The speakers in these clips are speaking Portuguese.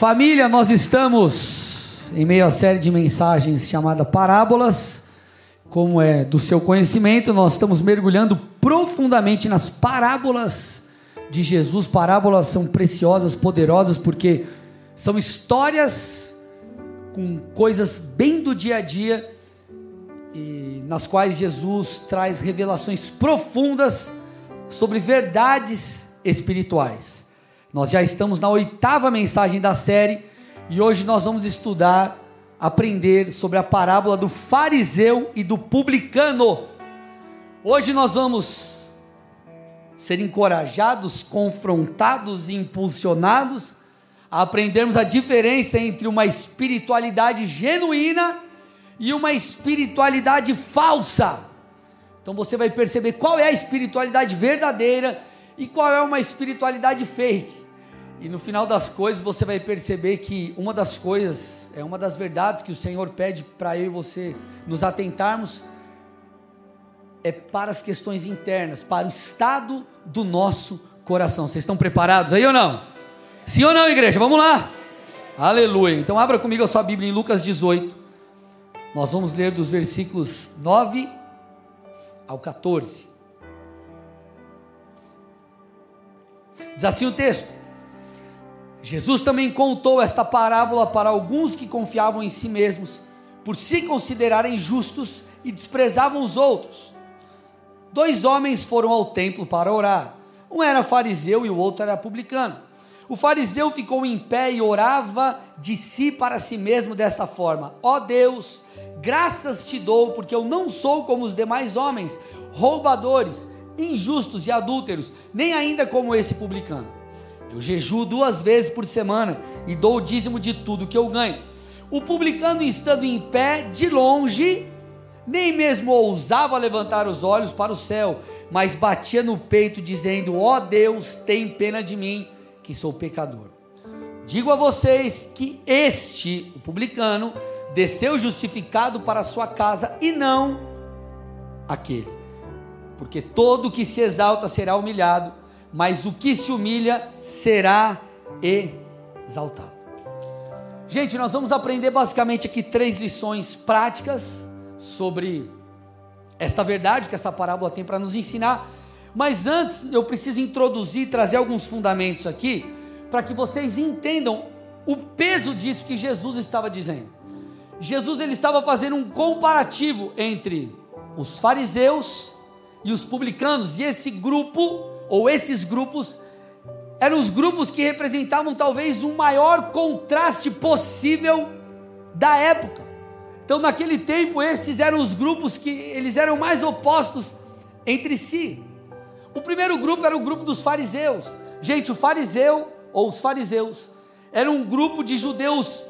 Família, nós estamos em meio à série de mensagens chamada Parábolas. Como é do seu conhecimento, nós estamos mergulhando profundamente nas parábolas de Jesus. Parábolas são preciosas, poderosas, porque são histórias com coisas bem do dia a dia e nas quais Jesus traz revelações profundas sobre verdades espirituais. Nós já estamos na oitava mensagem da série e hoje nós vamos estudar, aprender sobre a parábola do fariseu e do publicano. Hoje nós vamos ser encorajados, confrontados e impulsionados a aprendermos a diferença entre uma espiritualidade genuína e uma espiritualidade falsa. Então você vai perceber qual é a espiritualidade verdadeira e qual é uma espiritualidade fake. E no final das coisas você vai perceber que uma das coisas, é uma das verdades que o Senhor pede para eu e você nos atentarmos é para as questões internas, para o estado do nosso coração. Vocês estão preparados aí ou não? Sim ou não, igreja? Vamos lá. Aleluia. Então abra comigo a sua Bíblia em Lucas 18. Nós vamos ler dos versículos 9 ao 14. Diz assim o texto: Jesus também contou esta parábola para alguns que confiavam em si mesmos, por se considerarem justos e desprezavam os outros. Dois homens foram ao templo para orar. Um era fariseu e o outro era publicano. O fariseu ficou em pé e orava de si para si mesmo dessa forma: Ó oh Deus, graças te dou, porque eu não sou como os demais homens, roubadores injustos e adúlteros, nem ainda como esse publicano. Eu jejuo duas vezes por semana e dou o dízimo de tudo que eu ganho. O publicano, estando em pé de longe, nem mesmo ousava levantar os olhos para o céu, mas batia no peito, dizendo: Ó oh Deus, tem pena de mim, que sou pecador. Digo a vocês que este, o publicano, desceu justificado para sua casa e não aquele porque todo que se exalta será humilhado, mas o que se humilha será exaltado. Gente, nós vamos aprender basicamente aqui três lições práticas sobre esta verdade que essa parábola tem para nos ensinar. Mas antes, eu preciso introduzir, trazer alguns fundamentos aqui, para que vocês entendam o peso disso que Jesus estava dizendo. Jesus ele estava fazendo um comparativo entre os fariseus e os publicanos, e esse grupo, ou esses grupos, eram os grupos que representavam talvez o maior contraste possível da época. Então, naquele tempo, esses eram os grupos que eles eram mais opostos entre si. O primeiro grupo era o grupo dos fariseus. Gente, o fariseu ou os fariseus era um grupo de judeus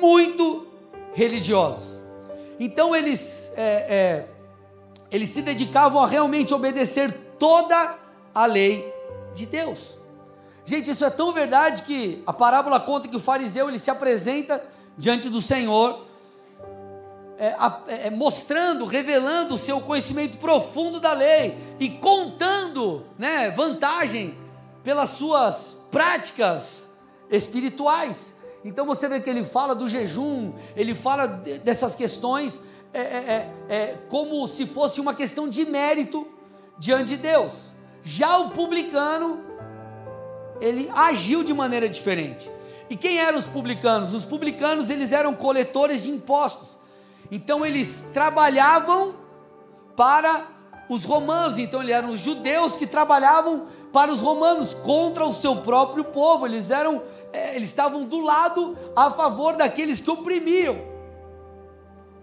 muito religiosos. Então eles é, é, eles se dedicavam a realmente obedecer toda a lei de Deus. Gente, isso é tão verdade que a parábola conta que o fariseu ele se apresenta diante do Senhor, é, é, mostrando, revelando o seu conhecimento profundo da lei e contando, né, vantagem pelas suas práticas espirituais. Então você vê que ele fala do jejum, ele fala dessas questões é, é, é, é, como se fosse uma questão de mérito diante de Deus. Já o publicano, ele agiu de maneira diferente. E quem eram os publicanos? Os publicanos, eles eram coletores de impostos. Então eles trabalhavam para os romanos, então eles eram os judeus que trabalhavam para os romanos contra o seu próprio povo. Eles eram é, eles estavam do lado a favor daqueles que oprimiam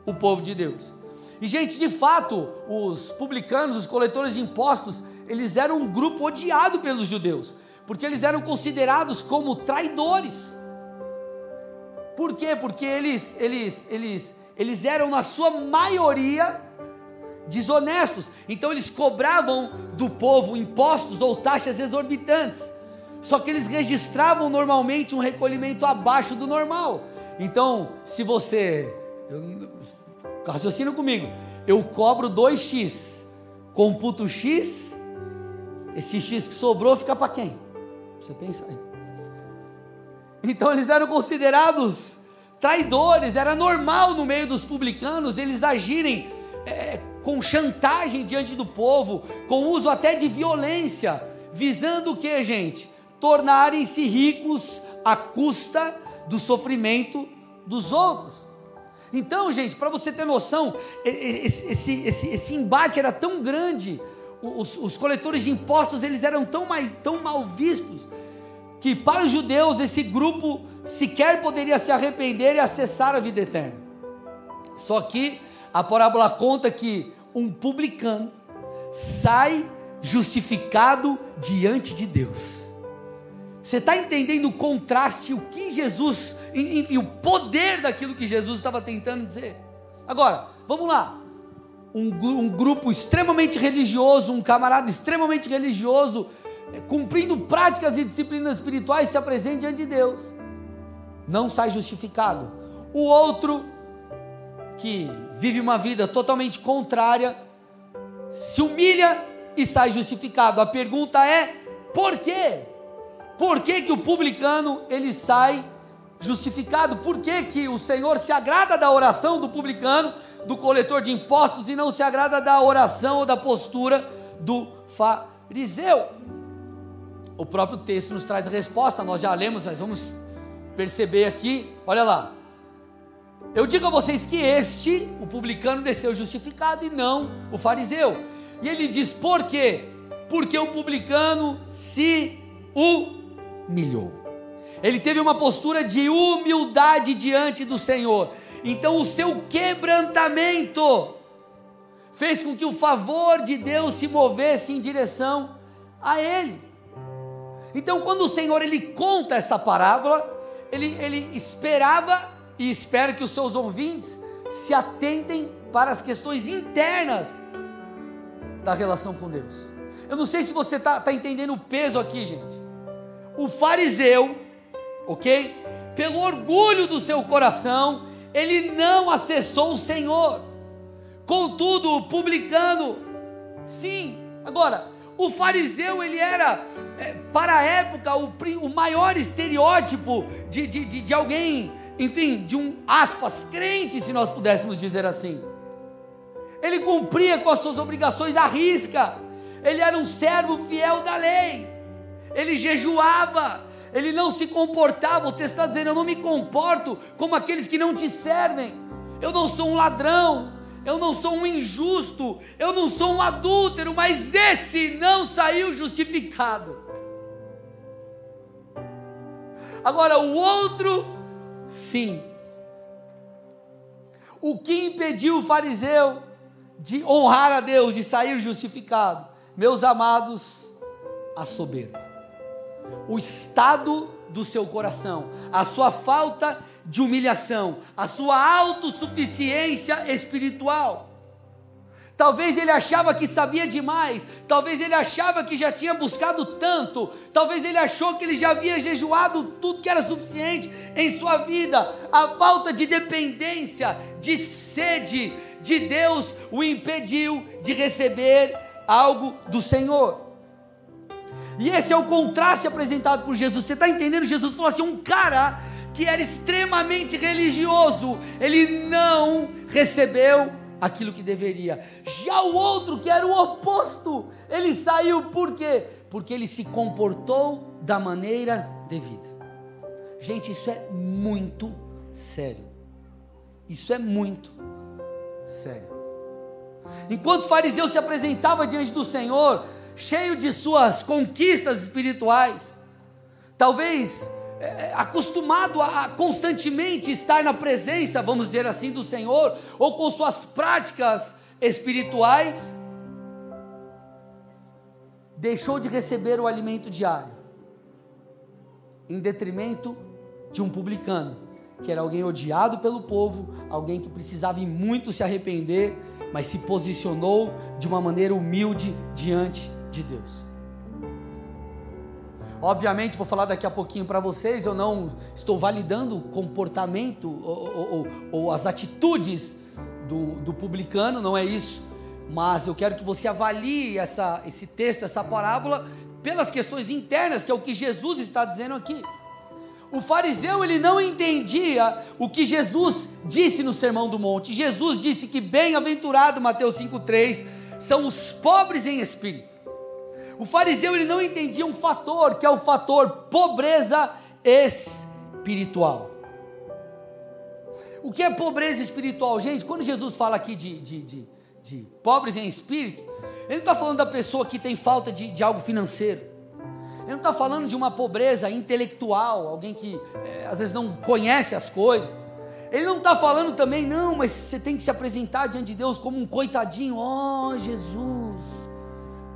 o povo de Deus. E, gente, de fato, os publicanos, os coletores de impostos, eles eram um grupo odiado pelos judeus, porque eles eram considerados como traidores. Por quê? Porque eles, eles, eles, eles eram, na sua maioria, desonestos. Então, eles cobravam do povo impostos ou taxas exorbitantes. Só que eles registravam normalmente um recolhimento abaixo do normal. Então, se você raciocina comigo. Eu cobro 2x, computo x, esse x que sobrou fica para quem? Você pensa aí. Então eles eram considerados traidores, era normal no meio dos publicanos eles agirem é, com chantagem diante do povo, com uso até de violência, visando o que, gente? Tornarem-se ricos à custa do sofrimento dos outros. Então, gente, para você ter noção, esse, esse, esse, esse, embate era tão grande, os, os coletores de impostos eles eram tão, mais, tão mal vistos, que para os judeus esse grupo sequer poderia se arrepender e acessar a vida eterna. Só que a parábola conta que um publicano sai justificado diante de Deus. Você está entendendo o contraste, o que Jesus, enfim, o poder daquilo que Jesus estava tentando dizer? Agora, vamos lá. Um, um grupo extremamente religioso, um camarada extremamente religioso, é, cumprindo práticas e disciplinas espirituais, se apresenta diante de Deus. Não sai justificado. O outro, que vive uma vida totalmente contrária, se humilha e sai justificado. A pergunta é: por quê? Por que, que o publicano ele sai justificado? Por que, que o Senhor se agrada da oração do publicano, do coletor de impostos, e não se agrada da oração ou da postura do fariseu? O próprio texto nos traz a resposta, nós já lemos, mas vamos perceber aqui, olha lá. Eu digo a vocês que este, o publicano, desceu justificado e não o fariseu. E ele diz: por quê? Porque o publicano se humilhou. Ele teve uma postura de humildade diante do Senhor. Então o seu quebrantamento fez com que o favor de Deus se movesse em direção a ele. Então quando o Senhor ele conta essa parábola, ele, ele esperava e espera que os seus ouvintes se atentem para as questões internas da relação com Deus. Eu não sei se você está tá entendendo o peso aqui, gente. O fariseu, ok? Pelo orgulho do seu coração, ele não acessou o Senhor. Contudo, o publicano, sim. Agora, o fariseu, ele era, é, para a época, o, o maior estereótipo de, de, de, de alguém enfim, de um aspas crente, se nós pudéssemos dizer assim. Ele cumpria com as suas obrigações à risca. Ele era um servo fiel da lei. Ele jejuava. Ele não se comportava. O texto está dizendo: Eu não me comporto como aqueles que não te servem. Eu não sou um ladrão. Eu não sou um injusto. Eu não sou um adúltero. Mas esse não saiu justificado. Agora, o outro Sim. O que impediu o fariseu de honrar a Deus, de sair justificado? Meus amados, a soberba. O estado do seu coração, a sua falta de humilhação, a sua autossuficiência espiritual. Talvez ele achava que sabia demais, talvez ele achava que já tinha buscado tanto, talvez ele achou que ele já havia jejuado tudo que era suficiente em sua vida. A falta de dependência, de sede de Deus o impediu de receber algo do Senhor. E esse é o contraste apresentado por Jesus. Você está entendendo? Jesus falou assim: um cara que era extremamente religioso, ele não recebeu aquilo que deveria. Já o outro, que era o oposto, ele saiu por quê? Porque ele se comportou da maneira devida. Gente, isso é muito sério. Isso é muito sério. Enquanto o fariseu se apresentava diante do Senhor, cheio de suas conquistas espirituais, talvez é, é, acostumado a constantemente estar na presença, vamos dizer assim, do Senhor, ou com suas práticas espirituais, deixou de receber o alimento diário, em detrimento de um publicano, que era alguém odiado pelo povo, alguém que precisava muito se arrepender, mas se posicionou de uma maneira humilde diante de Deus. Obviamente, vou falar daqui a pouquinho para vocês, eu não estou validando o comportamento ou, ou, ou as atitudes do, do, publicano, não é isso. Mas eu quero que você avalie essa, esse texto, essa parábola, pelas questões internas, que é o que Jesus está dizendo aqui. O fariseu ele não entendia o que Jesus disse no Sermão do Monte. Jesus disse que bem-aventurado, Mateus 5:3, são os pobres em espírito. O fariseu ele não entendia um fator, que é o fator pobreza espiritual. O que é pobreza espiritual, gente? Quando Jesus fala aqui de, de, de, de pobres em espírito, ele não está falando da pessoa que tem falta de, de algo financeiro. Ele não está falando de uma pobreza intelectual, alguém que é, às vezes não conhece as coisas. Ele não está falando também, não, mas você tem que se apresentar diante de Deus como um coitadinho. Oh, Jesus,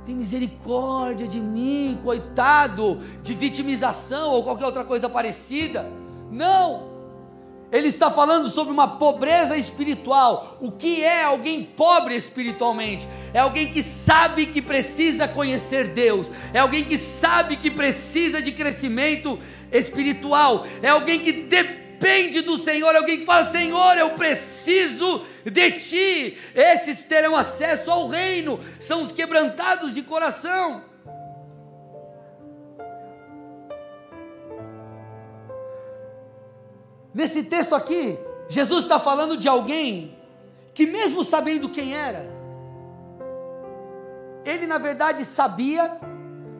tem misericórdia de mim, coitado, de vitimização ou qualquer outra coisa parecida. Não. Ele está falando sobre uma pobreza espiritual. O que é alguém pobre espiritualmente? É alguém que sabe que precisa conhecer Deus, é alguém que sabe que precisa de crescimento espiritual, é alguém que depende do Senhor, alguém que fala: Senhor, eu preciso de ti. Esses terão acesso ao reino, são os quebrantados de coração. Nesse texto aqui, Jesus está falando de alguém que, mesmo sabendo quem era, ele na verdade sabia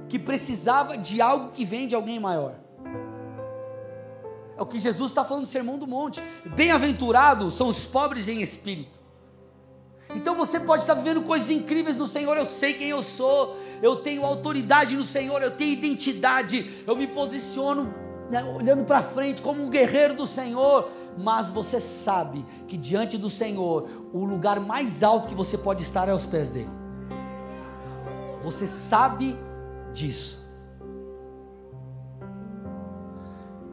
que precisava de algo que vem de alguém maior. É o que Jesus está falando no Sermão do Monte. Bem-aventurados são os pobres em espírito. Então você pode estar vivendo coisas incríveis no Senhor. Eu sei quem eu sou, eu tenho autoridade no Senhor, eu tenho identidade, eu me posiciono né, olhando para frente como um guerreiro do Senhor, mas você sabe que diante do Senhor, o lugar mais alto que você pode estar é aos pés dele. Você sabe disso.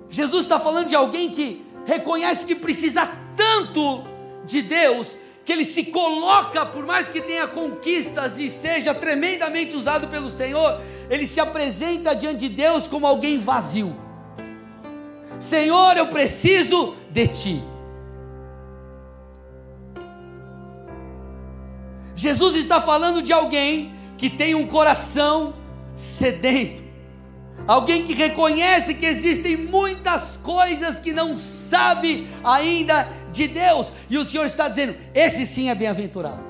Jesus está falando de alguém que reconhece que precisa tanto de Deus, que ele se coloca, por mais que tenha conquistas e seja tremendamente usado pelo Senhor, ele se apresenta diante de Deus como alguém vazio. Senhor, eu preciso de ti. Jesus está falando de alguém que tem um coração sedento, alguém que reconhece que existem muitas coisas que não sabe ainda de Deus, e o Senhor está dizendo: esse sim é bem-aventurado.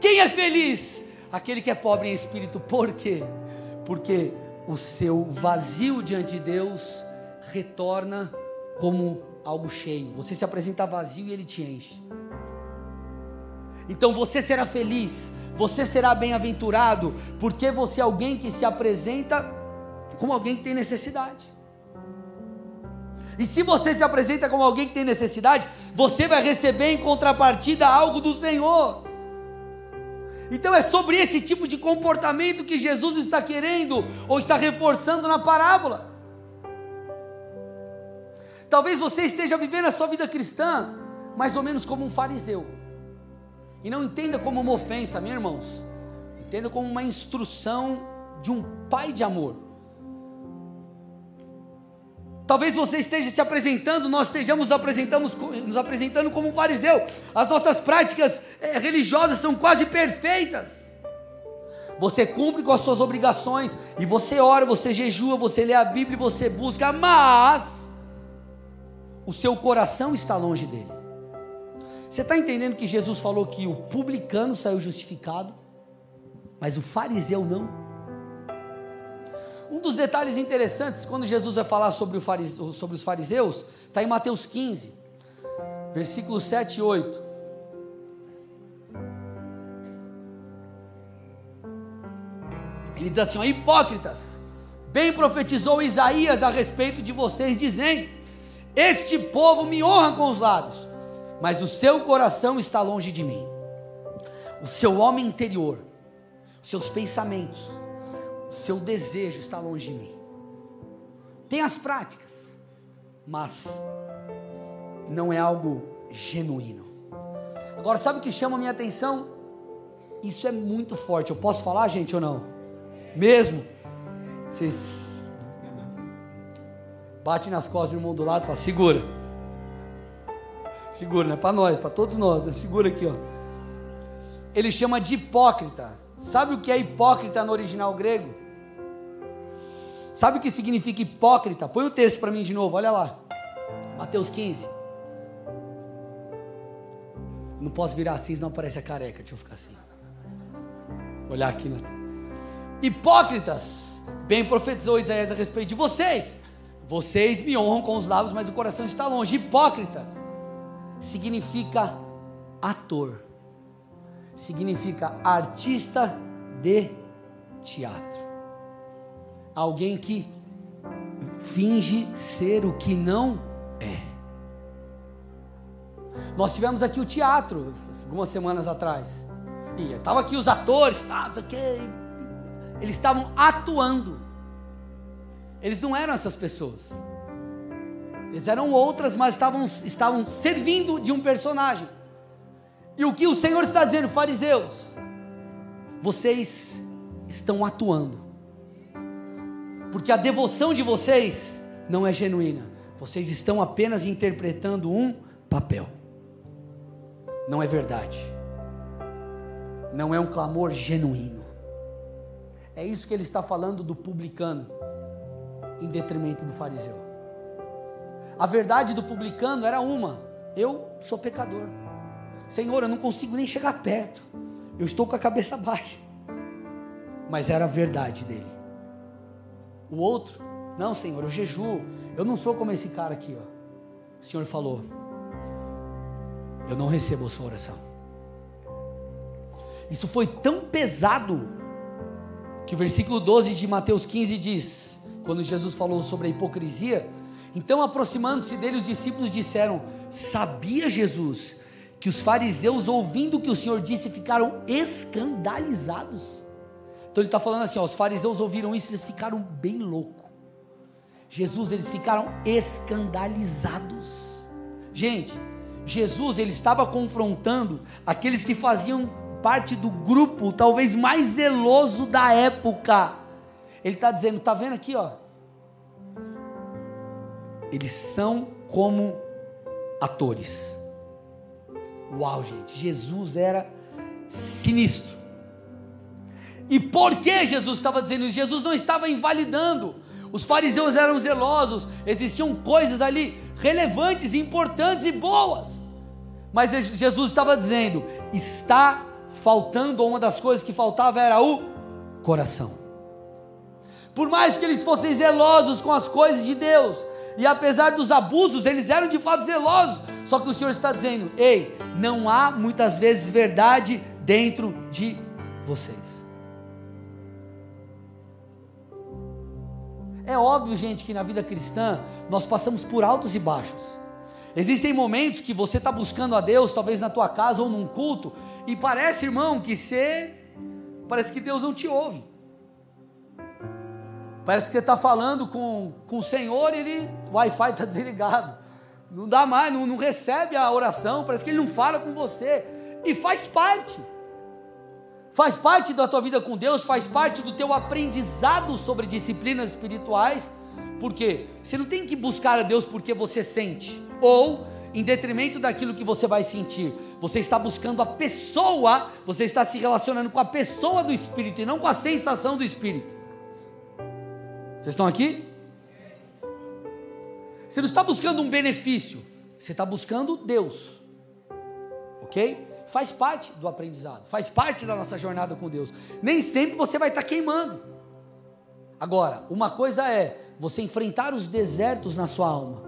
Quem é feliz? Aquele que é pobre em espírito, por quê? Porque o seu vazio diante de Deus retorna como algo cheio. Você se apresenta vazio e ele te enche. Então você será feliz, você será bem-aventurado, porque você é alguém que se apresenta como alguém que tem necessidade. E se você se apresenta como alguém que tem necessidade, você vai receber em contrapartida algo do Senhor. Então é sobre esse tipo de comportamento que Jesus está querendo ou está reforçando na parábola. Talvez você esteja vivendo a sua vida cristã mais ou menos como um fariseu. E não entenda como uma ofensa, meus irmãos. Entenda como uma instrução de um pai de amor. Talvez você esteja se apresentando, nós estejamos apresentamos, nos apresentando como um fariseu. As nossas práticas é, religiosas são quase perfeitas. Você cumpre com as suas obrigações, e você ora, você jejua, você lê a Bíblia, você busca, mas o seu coração está longe dele. Você está entendendo que Jesus falou que o publicano saiu justificado, mas o fariseu não? Um dos detalhes interessantes, quando Jesus vai falar sobre, fariseu, sobre os fariseus, está em Mateus 15, versículos 7 e 8. Ele diz assim: ó, hipócritas, bem profetizou Isaías a respeito de vocês, dizendo: Este povo me honra com os lábios, mas o seu coração está longe de mim. O seu homem interior, os seus pensamentos, seu desejo está longe de mim. Tem as práticas, mas não é algo genuíno. Agora, sabe o que chama a minha atenção? Isso é muito forte. Eu posso falar, gente, ou não? Mesmo? Vocês bate nas costas do irmão do lado e fala: segura. Segura, não é para nós, para todos nós, né? Segura aqui, ó. Ele chama de hipócrita. Sabe o que é hipócrita no original grego? Sabe o que significa hipócrita? Põe o texto para mim de novo, olha lá. Mateus 15. Não posso virar assim, senão aparece a careca. Deixa eu ficar assim. Olhar aqui, né? Hipócritas, bem profetizou Isaías a respeito de vocês. Vocês me honram com os lábios, mas o coração está longe. Hipócrita significa ator, significa artista de teatro alguém que finge ser o que não é. Nós tivemos aqui o teatro algumas semanas atrás. E estavam aqui os atores, tá, eles estavam atuando. Eles não eram essas pessoas. Eles eram outras, mas estavam, estavam servindo de um personagem. E o que o Senhor está dizendo, fariseus? Vocês estão atuando porque a devoção de vocês não é genuína. Vocês estão apenas interpretando um papel. Não é verdade. Não é um clamor genuíno. É isso que ele está falando do publicano, em detrimento do fariseu. A verdade do publicano era uma: eu sou pecador. Senhor, eu não consigo nem chegar perto. Eu estou com a cabeça baixa. Mas era a verdade dele. O outro, não, Senhor, eu jejuo. Eu não sou como esse cara aqui, ó. O Senhor falou: Eu não recebo a sua oração. Isso foi tão pesado que o versículo 12 de Mateus 15 diz, quando Jesus falou sobre a hipocrisia, então aproximando-se dele os discípulos disseram: Sabia Jesus que os fariseus ouvindo o que o Senhor disse ficaram escandalizados? Então ele está falando assim: ó, os fariseus ouviram isso, eles ficaram bem loucos. Jesus, eles ficaram escandalizados. Gente, Jesus, ele estava confrontando aqueles que faziam parte do grupo, talvez mais zeloso da época. Ele está dizendo: está vendo aqui, ó? Eles são como atores. Uau, gente, Jesus era sinistro. E por que Jesus estava dizendo isso? Jesus não estava invalidando. Os fariseus eram zelosos, existiam coisas ali relevantes, importantes e boas. Mas Jesus estava dizendo: está faltando, uma das coisas que faltava era o coração. Por mais que eles fossem zelosos com as coisas de Deus, e apesar dos abusos, eles eram de fato zelosos. Só que o Senhor está dizendo: ei, não há muitas vezes verdade dentro de vocês. É óbvio, gente, que na vida cristã nós passamos por altos e baixos. Existem momentos que você está buscando a Deus, talvez na tua casa ou num culto, e parece, irmão, que você. Parece que Deus não te ouve. Parece que você está falando com, com o Senhor e ele, o Wi-Fi está desligado. Não dá mais, não, não recebe a oração, parece que ele não fala com você. E faz parte faz parte da tua vida com Deus, faz parte do teu aprendizado sobre disciplinas espirituais, porque você não tem que buscar a Deus porque você sente, ou em detrimento daquilo que você vai sentir, você está buscando a pessoa, você está se relacionando com a pessoa do Espírito e não com a sensação do Espírito. Vocês estão aqui? Você não está buscando um benefício, você está buscando Deus, ok? faz parte do aprendizado, faz parte da nossa jornada com Deus. Nem sempre você vai estar queimando. Agora, uma coisa é você enfrentar os desertos na sua alma,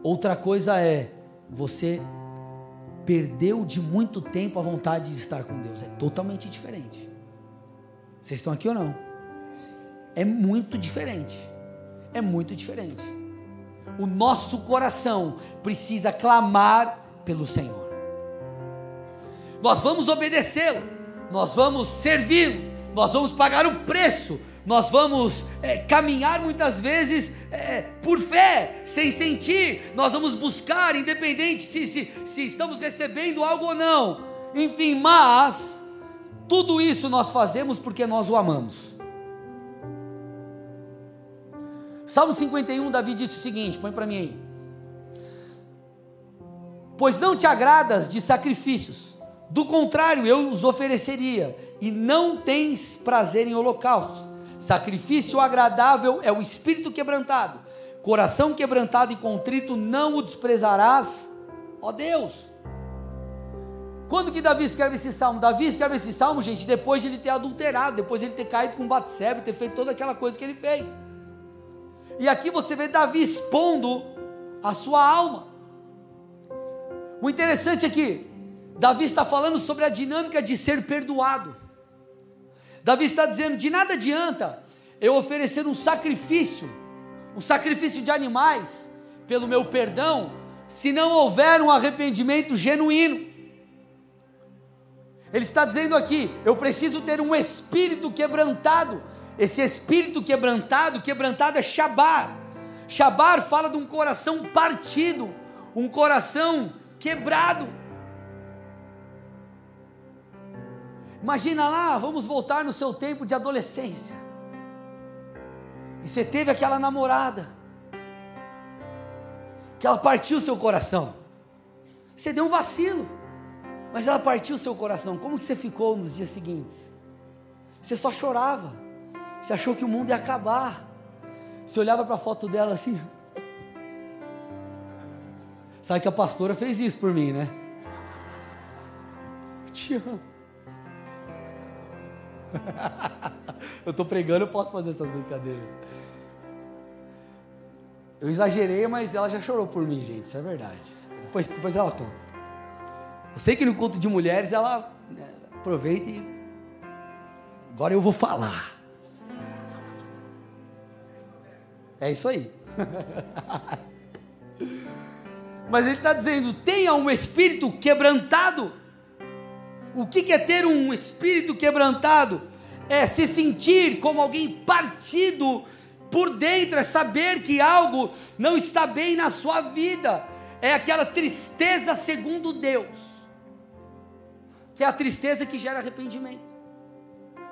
outra coisa é você perdeu de muito tempo a vontade de estar com Deus. É totalmente diferente. Vocês estão aqui ou não? É muito diferente. É muito diferente. O nosso coração precisa clamar pelo Senhor nós vamos obedecê-lo, nós vamos servi-lo, nós vamos pagar o preço, nós vamos é, caminhar muitas vezes é, por fé, sem sentir, nós vamos buscar, independente se, se, se estamos recebendo algo ou não, enfim, mas tudo isso nós fazemos porque nós o amamos. Salmo 51, Davi disse o seguinte: põe para mim aí. Pois não te agradas de sacrifícios, do contrário, eu os ofereceria, e não tens prazer em holocaustos. Sacrifício agradável é o espírito quebrantado. Coração quebrantado e contrito não o desprezarás, ó Deus. Quando que Davi escreve esse salmo? Davi escreve esse salmo, gente, depois de ele ter adulterado, depois de ele ter caído com Batseba, ter feito toda aquela coisa que ele fez. E aqui você vê Davi expondo a sua alma. O interessante é que Davi está falando sobre a dinâmica de ser perdoado. Davi está dizendo: de nada adianta eu oferecer um sacrifício, um sacrifício de animais, pelo meu perdão, se não houver um arrependimento genuíno. Ele está dizendo aqui: eu preciso ter um espírito quebrantado. Esse espírito quebrantado, quebrantado é Shabar. Shabar fala de um coração partido, um coração quebrado. Imagina lá, vamos voltar no seu tempo de adolescência. E você teve aquela namorada, que ela partiu seu coração. Você deu um vacilo, mas ela partiu seu coração. Como que você ficou nos dias seguintes? Você só chorava. Você achou que o mundo ia acabar. Você olhava para a foto dela assim. Sabe que a pastora fez isso por mim, né? Te amo. eu estou pregando, eu posso fazer essas brincadeiras. Eu exagerei, mas ela já chorou por mim, gente. Isso é verdade. Depois, depois ela conta. Eu sei que no culto de mulheres ela né, aproveita e. Agora eu vou falar. É isso aí. Mas ele está dizendo: tenha um espírito quebrantado o que é ter um espírito quebrantado? É se sentir como alguém partido por dentro, é saber que algo não está bem na sua vida. É aquela tristeza segundo Deus, que é a tristeza que gera arrependimento.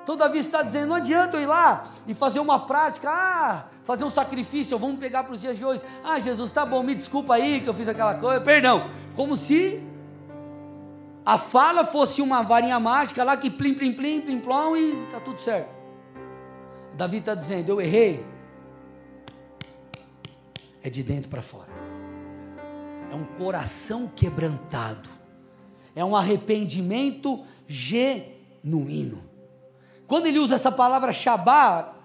Todavia está dizendo: não adianta eu ir lá e fazer uma prática, ah, fazer um sacrifício, vamos pegar para os dias de hoje. Ah, Jesus, tá bom, me desculpa aí que eu fiz aquela coisa, perdão. Como se a fala fosse uma varinha mágica lá que plim, plim, plim, plim, plom e está tudo certo. Davi está dizendo: Eu errei. É de dentro para fora. É um coração quebrantado. É um arrependimento genuíno. Quando ele usa essa palavra shabar,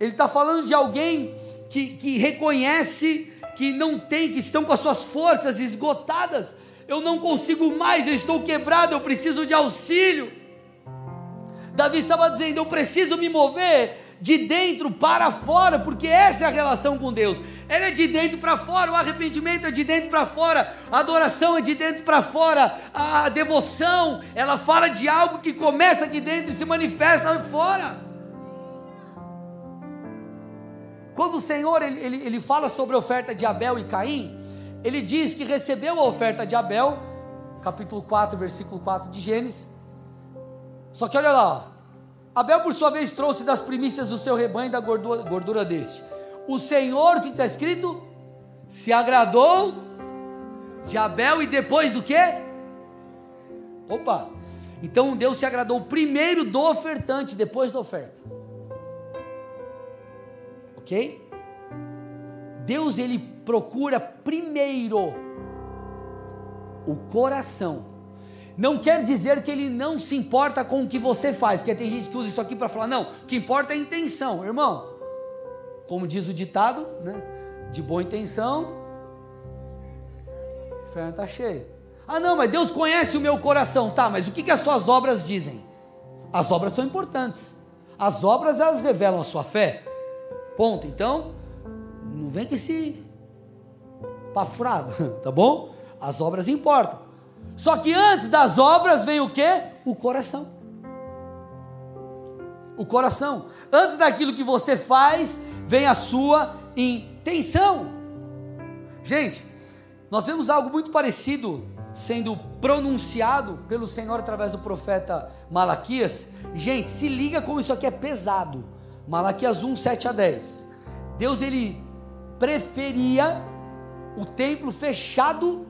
ele está falando de alguém que, que reconhece que não tem, que estão com as suas forças esgotadas eu não consigo mais, eu estou quebrado, eu preciso de auxílio. Davi estava dizendo: eu preciso me mover de dentro para fora, porque essa é a relação com Deus. Ela é de dentro para fora, o arrependimento é de dentro para fora, a adoração é de dentro para fora, a devoção, ela fala de algo que começa aqui dentro e se manifesta fora. Quando o Senhor ele, ele, ele fala sobre a oferta de Abel e Caim, ele diz que recebeu a oferta de Abel, capítulo 4, versículo 4 de Gênesis. Só que olha lá, Abel por sua vez trouxe das primícias do seu rebanho da gordura, gordura deste. O Senhor, o que está escrito? Se agradou de Abel e depois do que? Opa! Então Deus se agradou primeiro do ofertante, depois da oferta. Deus ele procura primeiro o coração. Não quer dizer que ele não se importa com o que você faz, porque tem gente que usa isso aqui para falar, não, o que importa é a intenção, irmão. Como diz o ditado, né? De boa intenção, o inferno está cheio. Ah, não, mas Deus conhece o meu coração, tá? Mas o que, que as suas obras dizem? As obras são importantes. As obras elas revelam a sua fé. Ponto. Então, não vem com esse papo furado, tá bom? As obras importam. Só que antes das obras vem o que? O coração. O coração. Antes daquilo que você faz, vem a sua intenção. Gente, nós vemos algo muito parecido sendo pronunciado pelo Senhor através do profeta Malaquias. Gente, se liga como isso aqui é pesado. Malaquias 1, 7 a 10. Deus ele preferia o templo fechado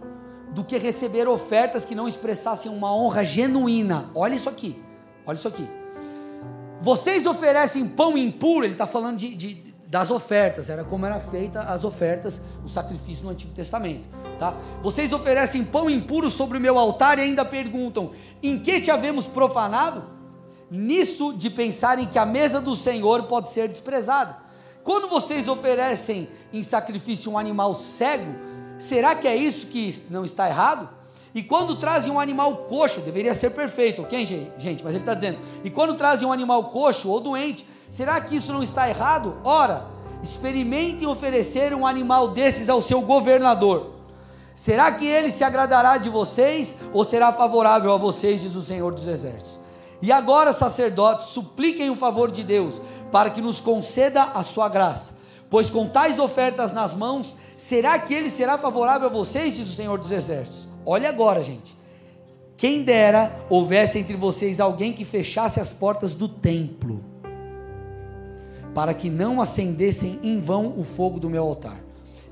do que receber ofertas que não expressassem uma honra genuína. Olha isso aqui, olha isso aqui. Vocês oferecem pão impuro, ele está falando de, de, das ofertas, era como era feita as ofertas, o sacrifício no Antigo Testamento. Tá? Vocês oferecem pão impuro sobre o meu altar e ainda perguntam: em que te havemos profanado? Nisso de pensarem que a mesa do Senhor pode ser desprezada. Quando vocês oferecem em sacrifício um animal cego, será que é isso que não está errado? E quando trazem um animal coxo, deveria ser perfeito, ok, gente? Mas ele está dizendo: e quando trazem um animal coxo ou doente, será que isso não está errado? Ora, experimentem oferecer um animal desses ao seu governador. Será que ele se agradará de vocês ou será favorável a vocês, diz o Senhor dos Exércitos? E agora, sacerdotes, supliquem o favor de Deus para que nos conceda a sua graça, pois com tais ofertas nas mãos, será que ele será favorável a vocês, diz o Senhor dos Exércitos? Olha agora, gente. Quem dera houvesse entre vocês alguém que fechasse as portas do templo, para que não acendessem em vão o fogo do meu altar.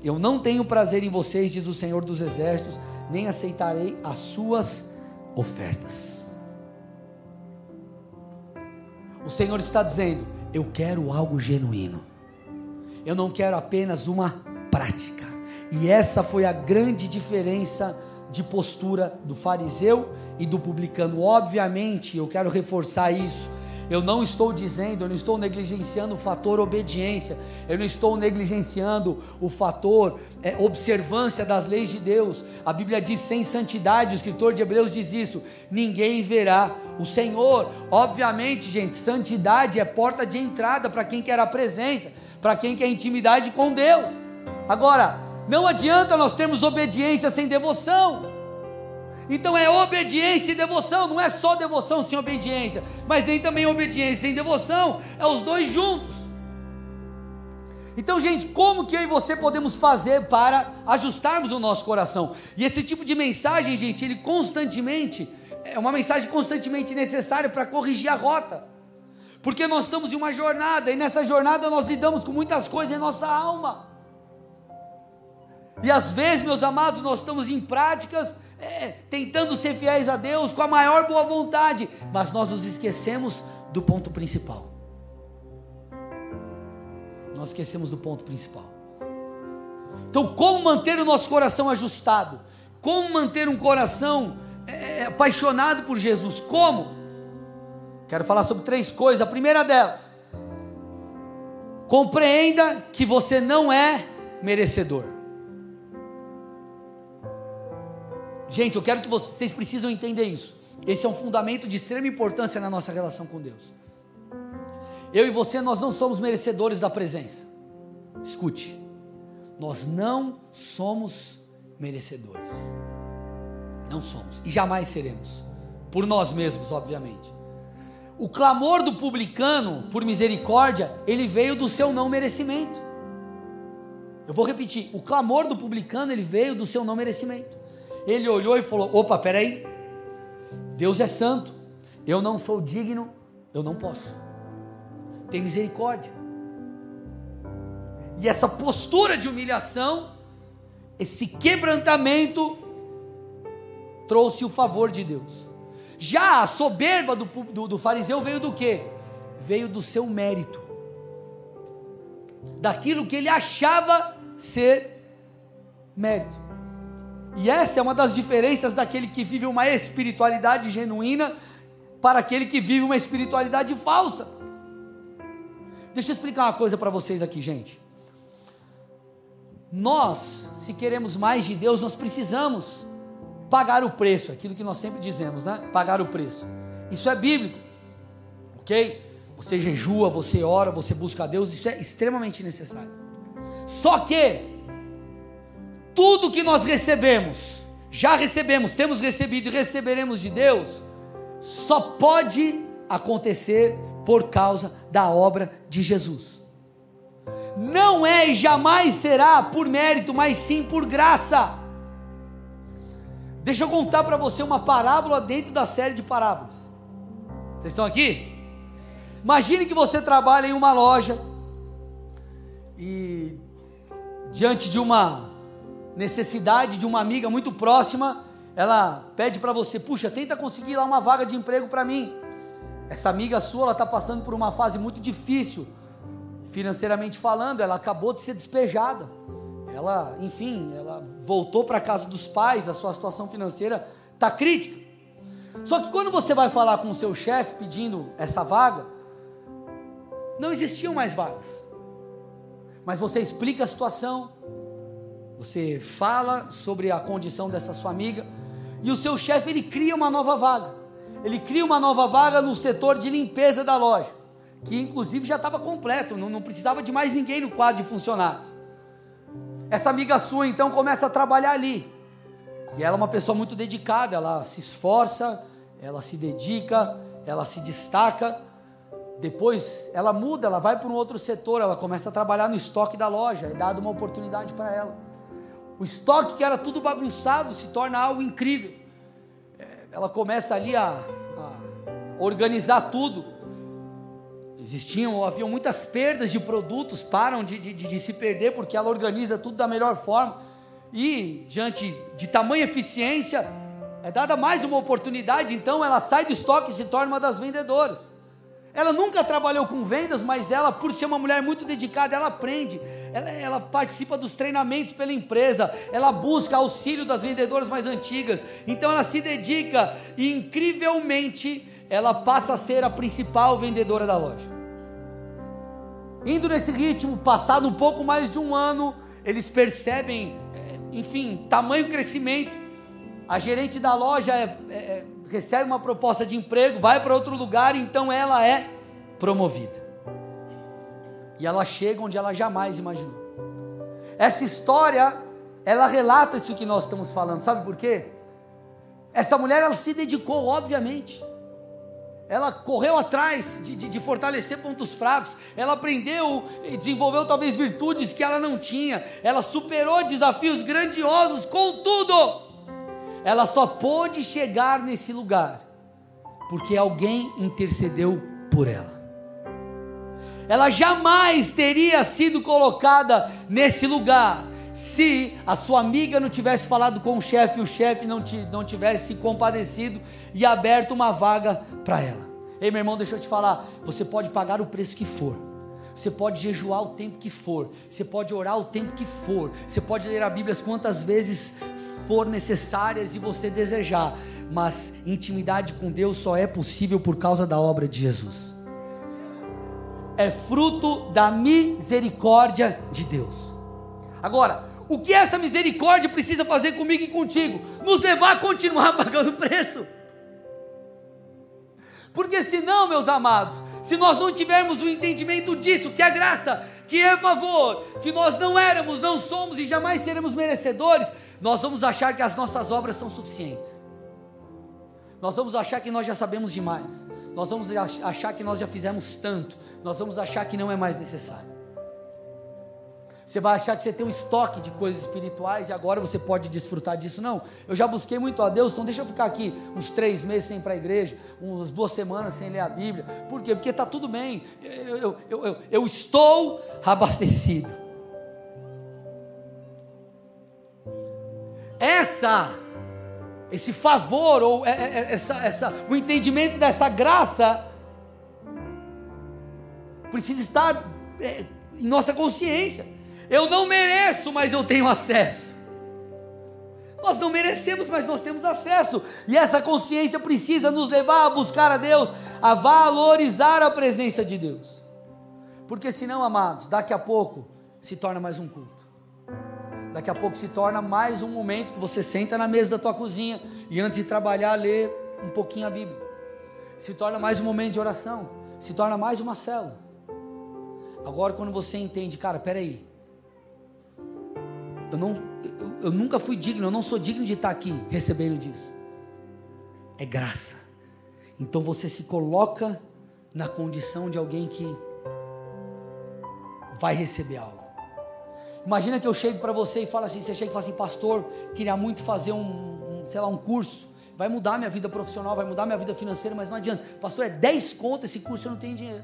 Eu não tenho prazer em vocês, diz o Senhor dos Exércitos, nem aceitarei as suas ofertas. O Senhor está dizendo: Eu quero algo genuíno, eu não quero apenas uma prática. E essa foi a grande diferença de postura do fariseu e do publicano. Obviamente, eu quero reforçar isso. Eu não estou dizendo, eu não estou negligenciando o fator obediência, eu não estou negligenciando o fator é, observância das leis de Deus. A Bíblia diz sem santidade, o escritor de Hebreus diz isso: ninguém verá o Senhor. Obviamente, gente, santidade é porta de entrada para quem quer a presença, para quem quer intimidade com Deus. Agora, não adianta nós termos obediência sem devoção. Então é obediência e devoção, não é só devoção sem obediência, mas nem também obediência sem devoção, é os dois juntos. Então, gente, como que eu e você podemos fazer para ajustarmos o nosso coração? E esse tipo de mensagem, gente, ele constantemente é uma mensagem constantemente necessária para corrigir a rota. Porque nós estamos em uma jornada e nessa jornada nós lidamos com muitas coisas em nossa alma. E às vezes, meus amados, nós estamos em práticas, é, tentando ser fiéis a Deus com a maior boa vontade, mas nós nos esquecemos do ponto principal. Nós esquecemos do ponto principal. Então, como manter o nosso coração ajustado? Como manter um coração é, é apaixonado por Jesus? Como? Quero falar sobre três coisas. A primeira delas, compreenda que você não é merecedor. Gente, eu quero que vocês precisam entender isso. Esse é um fundamento de extrema importância na nossa relação com Deus. Eu e você, nós não somos merecedores da presença. Escute, nós não somos merecedores. Não somos e jamais seremos. Por nós mesmos, obviamente. O clamor do publicano por misericórdia, ele veio do seu não merecimento. Eu vou repetir: o clamor do publicano, ele veio do seu não merecimento. Ele olhou e falou: opa, peraí, Deus é santo, eu não sou digno, eu não posso. Tem misericórdia. E essa postura de humilhação, esse quebrantamento, trouxe o favor de Deus. Já a soberba do, do, do fariseu veio do que? Veio do seu mérito, daquilo que ele achava ser mérito. E essa é uma das diferenças daquele que vive uma espiritualidade genuína para aquele que vive uma espiritualidade falsa. Deixa eu explicar uma coisa para vocês aqui, gente. Nós, se queremos mais de Deus, nós precisamos pagar o preço, aquilo que nós sempre dizemos, né? Pagar o preço. Isso é bíblico, ok? Você jejua, você ora, você busca a Deus, isso é extremamente necessário. Só que tudo que nós recebemos, já recebemos, temos recebido e receberemos de Deus, só pode acontecer por causa da obra de Jesus. Não é e jamais será por mérito, mas sim por graça. Deixa eu contar para você uma parábola dentro da série de parábolas. Vocês estão aqui? Imagine que você trabalha em uma loja e diante de uma necessidade de uma amiga muito próxima, ela pede para você: puxa, tenta conseguir lá uma vaga de emprego para mim. Essa amiga sua, ela está passando por uma fase muito difícil, financeiramente falando, ela acabou de ser despejada. Ela, enfim, ela voltou para casa dos pais, a sua situação financeira está crítica. Só que quando você vai falar com o seu chefe pedindo essa vaga, não existiam mais vagas. Mas você explica a situação, você fala sobre a condição dessa sua amiga, e o seu chefe ele cria uma nova vaga. Ele cria uma nova vaga no setor de limpeza da loja, que inclusive já estava completo, não, não precisava de mais ninguém no quadro de funcionários. Essa amiga sua então começa a trabalhar ali. E ela é uma pessoa muito dedicada, ela se esforça, ela se dedica, ela se destaca. Depois ela muda, ela vai para um outro setor, ela começa a trabalhar no estoque da loja, é dada uma oportunidade para ela. O estoque que era tudo bagunçado se torna algo incrível. É, ela começa ali a, a organizar tudo. Existiam, haviam muitas perdas de produtos, param de, de, de se perder porque ela organiza tudo da melhor forma. E diante de tamanha eficiência, é dada mais uma oportunidade, então ela sai do estoque e se torna uma das vendedoras. Ela nunca trabalhou com vendas, mas ela, por ser uma mulher muito dedicada, ela aprende. Ela, ela, participa dos treinamentos pela empresa. Ela busca auxílio das vendedoras mais antigas. Então ela se dedica e, incrivelmente, ela passa a ser a principal vendedora da loja. Indo nesse ritmo, passado um pouco mais de um ano, eles percebem, é, enfim, tamanho crescimento. A gerente da loja é, é, é recebe uma proposta de emprego, vai para outro lugar, então ela é promovida. E ela chega onde ela jamais imaginou. Essa história, ela relata isso que nós estamos falando, sabe por quê? Essa mulher, ela se dedicou, obviamente. Ela correu atrás de, de, de, fortalecer pontos fracos. Ela aprendeu e desenvolveu talvez virtudes que ela não tinha. Ela superou desafios grandiosos. Contudo, ela só pôde chegar nesse lugar porque alguém intercedeu por ela. Ela jamais teria sido colocada nesse lugar se a sua amiga não tivesse falado com o chefe, o chefe não, não tivesse se compadecido e aberto uma vaga para ela. Ei, meu irmão, deixa eu te falar: você pode pagar o preço que for. Você pode jejuar o tempo que for, você pode orar o tempo que for, você pode ler a Bíblia quantas vezes for necessárias e você desejar, mas intimidade com Deus só é possível por causa da obra de Jesus. É fruto da misericórdia de Deus. Agora, o que essa misericórdia precisa fazer comigo e contigo? Nos levar a continuar pagando preço. Porque senão, meus amados, se nós não tivermos o entendimento disso, que é graça, que é favor, que nós não éramos, não somos e jamais seremos merecedores, nós vamos achar que as nossas obras são suficientes. Nós vamos achar que nós já sabemos demais. Nós vamos achar que nós já fizemos tanto. Nós vamos achar que não é mais necessário. Você vai achar que você tem um estoque de coisas espirituais e agora você pode desfrutar disso. Não, eu já busquei muito a Deus, então deixa eu ficar aqui uns três meses sem ir para a igreja, umas duas semanas sem ler a Bíblia. Por quê? Porque está tudo bem. Eu, eu, eu, eu estou abastecido. essa esse favor ou é, é, é, essa, essa, o entendimento dessa graça precisa estar em nossa consciência. Eu não mereço, mas eu tenho acesso. Nós não merecemos, mas nós temos acesso. E essa consciência precisa nos levar a buscar a Deus, a valorizar a presença de Deus. Porque senão, amados, daqui a pouco se torna mais um culto. Daqui a pouco se torna mais um momento que você senta na mesa da tua cozinha e antes de trabalhar lê um pouquinho a Bíblia. Se torna mais um momento de oração, se torna mais uma célula. Agora quando você entende, cara, peraí, eu não, eu, eu nunca fui digno, eu não sou digno de estar aqui recebendo disso. É graça. Então você se coloca na condição de alguém que vai receber algo. Imagina que eu chego para você e falo assim, você chega e fala assim, pastor, queria muito fazer um, um, sei lá, um curso, vai mudar minha vida profissional, vai mudar minha vida financeira, mas não adianta. Pastor, é 10 contas esse curso, eu não tenho dinheiro.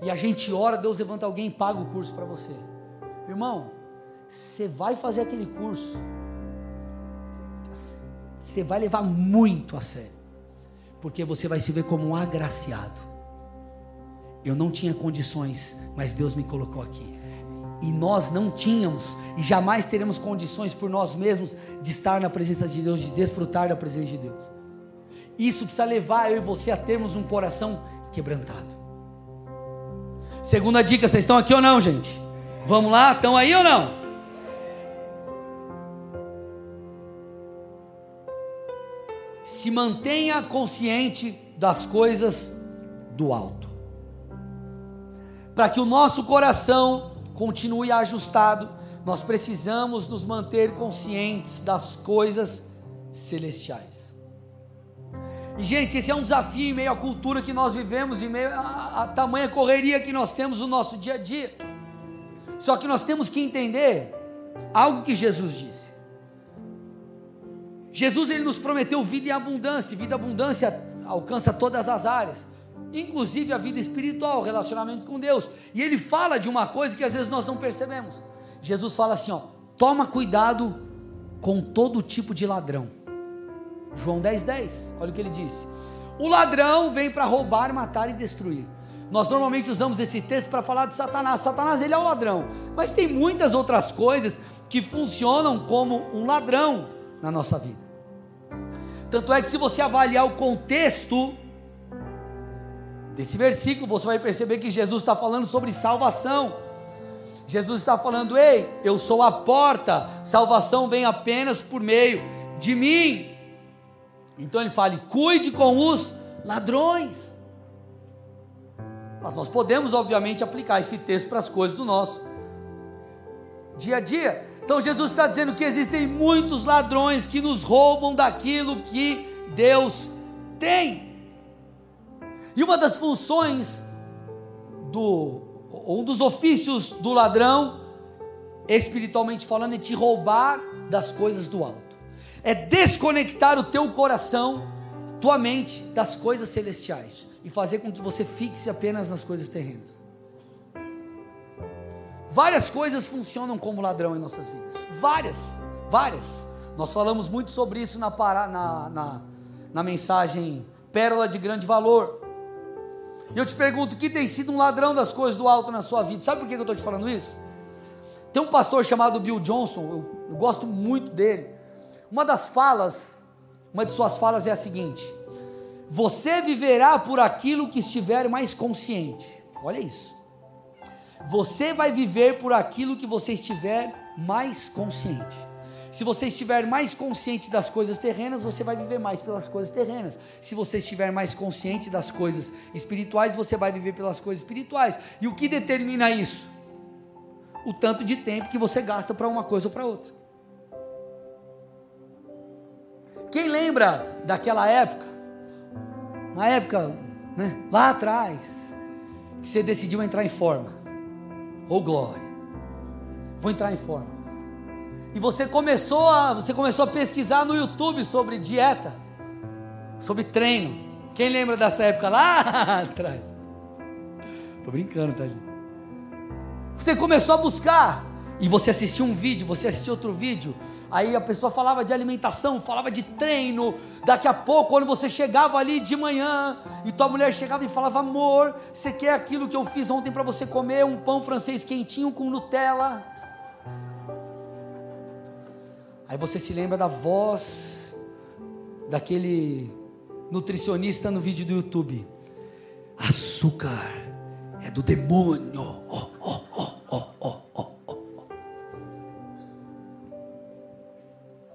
E a gente ora, Deus levanta alguém e paga o curso para você. Irmão, você vai fazer aquele curso, você vai levar muito a sério. Porque você vai se ver como um agraciado. Eu não tinha condições, mas Deus me colocou aqui. E nós não tínhamos e jamais teremos condições por nós mesmos de estar na presença de Deus, de desfrutar da presença de Deus. Isso precisa levar eu e você a termos um coração quebrantado. Segunda dica, vocês estão aqui ou não, gente? Vamos lá? Estão aí ou não? Se mantenha consciente das coisas do alto. Para que o nosso coração continue ajustado, nós precisamos nos manter conscientes das coisas celestiais. E, gente, esse é um desafio em meio à cultura que nós vivemos, em meio à, à tamanha correria que nós temos no nosso dia a dia. Só que nós temos que entender algo que Jesus disse. Jesus ele nos prometeu vida em abundância, e vida abundância alcança todas as áreas, inclusive a vida espiritual, relacionamento com Deus. E ele fala de uma coisa que às vezes nós não percebemos. Jesus fala assim, ó: "Toma cuidado com todo tipo de ladrão". João 10, 10, olha o que ele disse. O ladrão vem para roubar, matar e destruir. Nós normalmente usamos esse texto para falar de Satanás. Satanás ele é o ladrão, mas tem muitas outras coisas que funcionam como um ladrão na nossa vida. Tanto é que se você avaliar o contexto desse versículo, você vai perceber que Jesus está falando sobre salvação. Jesus está falando: Ei, eu sou a porta, salvação vem apenas por meio de mim. Então ele fala: cuide com os ladrões. Mas nós podemos, obviamente, aplicar esse texto para as coisas do nosso dia a dia. Então Jesus está dizendo que existem muitos ladrões que nos roubam daquilo que Deus tem. E uma das funções do, um dos ofícios do ladrão, espiritualmente falando, é te roubar das coisas do alto é desconectar o teu coração, tua mente das coisas celestiais e fazer com que você fixe apenas nas coisas terrenas. Várias coisas funcionam como ladrão em nossas vidas. Várias, várias. Nós falamos muito sobre isso na, na, na, na mensagem Pérola de Grande Valor. E eu te pergunto: que tem sido um ladrão das coisas do alto na sua vida? Sabe por que eu estou te falando isso? Tem um pastor chamado Bill Johnson, eu, eu gosto muito dele. Uma das falas, uma de suas falas é a seguinte: Você viverá por aquilo que estiver mais consciente. Olha isso. Você vai viver por aquilo que você estiver mais consciente. Se você estiver mais consciente das coisas terrenas, você vai viver mais pelas coisas terrenas. Se você estiver mais consciente das coisas espirituais, você vai viver pelas coisas espirituais. E o que determina isso? O tanto de tempo que você gasta para uma coisa ou para outra. Quem lembra daquela época? Uma época, né, lá atrás, que você decidiu entrar em forma. Oh, glória. Vou entrar em forma. E você começou a, você começou a pesquisar no YouTube sobre dieta, sobre treino. Quem lembra dessa época lá atrás? Tô brincando, tá, gente? Você começou a buscar e você assistiu um vídeo, você assistiu outro vídeo, aí a pessoa falava de alimentação, falava de treino, daqui a pouco, quando você chegava ali de manhã, e tua mulher chegava e falava, amor, você quer aquilo que eu fiz ontem para você comer, um pão francês quentinho com Nutella? Aí você se lembra da voz daquele nutricionista no vídeo do YouTube, açúcar é do demônio, oh, oh, oh, oh, oh,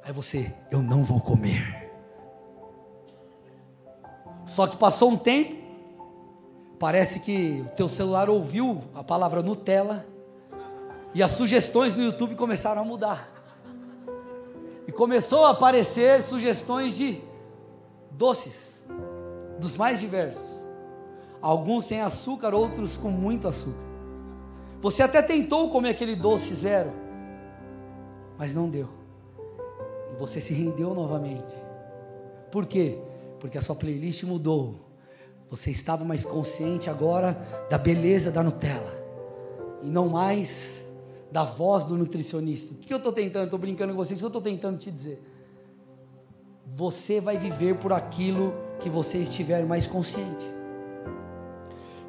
Aí você, eu não vou comer. Só que passou um tempo, parece que o teu celular ouviu a palavra Nutella e as sugestões no YouTube começaram a mudar. E começou a aparecer sugestões de doces, dos mais diversos. Alguns sem açúcar, outros com muito açúcar. Você até tentou comer aquele doce zero, mas não deu você se rendeu novamente. Por quê? Porque a sua playlist mudou. Você estava mais consciente agora da beleza da Nutella e não mais da voz do nutricionista. O que eu estou tentando? Estou brincando com vocês. O que eu estou tentando te dizer? Você vai viver por aquilo que você estiver mais consciente.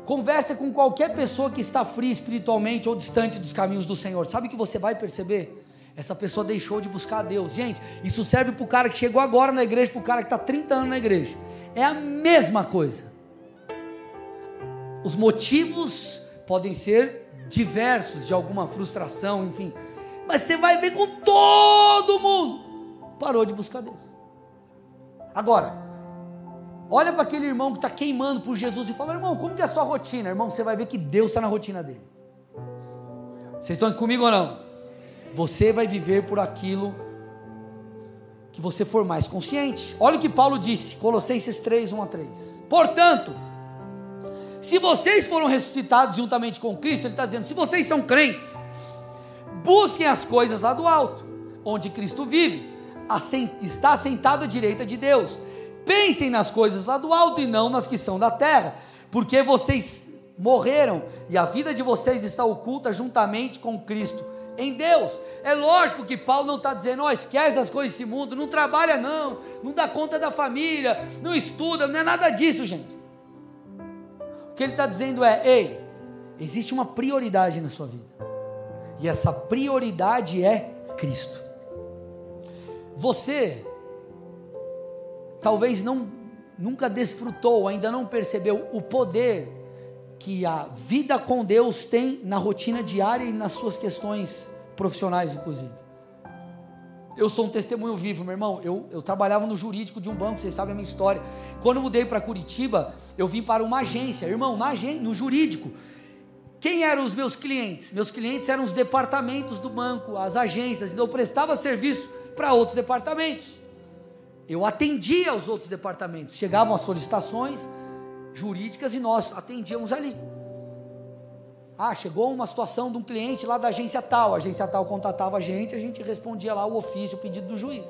Conversa com qualquer pessoa que está fria espiritualmente ou distante dos caminhos do Senhor. Sabe o que você vai perceber? Essa pessoa deixou de buscar a Deus. Gente, isso serve para o cara que chegou agora na igreja, para o cara que está 30 anos na igreja. É a mesma coisa. Os motivos podem ser diversos, de alguma frustração, enfim. Mas você vai ver com todo mundo. Parou de buscar Deus. Agora, Olha para aquele irmão que está queimando por Jesus e fala: irmão, como que é a sua rotina? Irmão, você vai ver que Deus está na rotina dele. Vocês estão comigo ou não? Você vai viver por aquilo que você for mais consciente. Olha o que Paulo disse, Colossenses 3, 1 a 3. Portanto, se vocês foram ressuscitados juntamente com Cristo, ele está dizendo: se vocês são crentes, busquem as coisas lá do alto, onde Cristo vive, está assentado à direita de Deus. Pensem nas coisas lá do alto e não nas que são da terra, porque vocês morreram e a vida de vocês está oculta juntamente com Cristo em Deus. É lógico que Paulo não está dizendo, ó, oh, esquece das coisas desse mundo, não trabalha não, não dá conta da família, não estuda, não é nada disso, gente. O que ele está dizendo é, ei, existe uma prioridade na sua vida. E essa prioridade é Cristo. Você talvez não nunca desfrutou, ainda não percebeu o poder que a vida com Deus tem na rotina diária e nas suas questões profissionais, inclusive. Eu sou um testemunho vivo, meu irmão. Eu, eu trabalhava no jurídico de um banco, vocês sabem a minha história. Quando eu mudei para Curitiba, eu vim para uma agência, irmão, na agência, no jurídico. Quem eram os meus clientes? Meus clientes eram os departamentos do banco, as agências, então eu prestava serviço para outros departamentos eu atendia aos outros departamentos. Chegavam as solicitações jurídicas e nós atendíamos ali. Ah, chegou uma situação de um cliente lá da agência tal, a agência tal contatava a gente, a gente respondia lá o ofício, o pedido do juiz.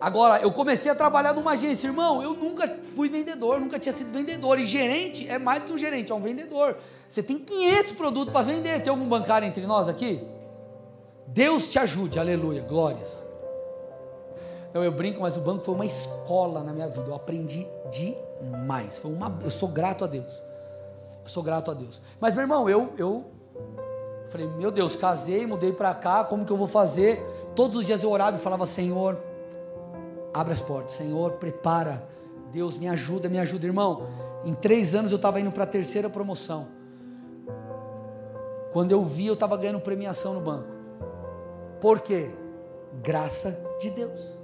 Agora, eu comecei a trabalhar numa agência, irmão, eu nunca fui vendedor, nunca tinha sido vendedor, e gerente é mais do que um gerente, é um vendedor. Você tem 500 produtos para vender, tem algum bancário entre nós aqui? Deus te ajude, aleluia, glórias. Então eu brinco, mas o banco foi uma escola na minha vida. Eu aprendi demais. Foi uma, eu sou grato a Deus. Eu sou grato a Deus. Mas meu irmão, eu eu falei, meu Deus, casei, mudei para cá, como que eu vou fazer? Todos os dias eu orava e falava, Senhor, abre as portas, Senhor, prepara. Deus, me ajuda, me ajuda, irmão. Em três anos eu estava indo para a terceira promoção. Quando eu vi, eu estava ganhando premiação no banco. Por quê? Graça de Deus.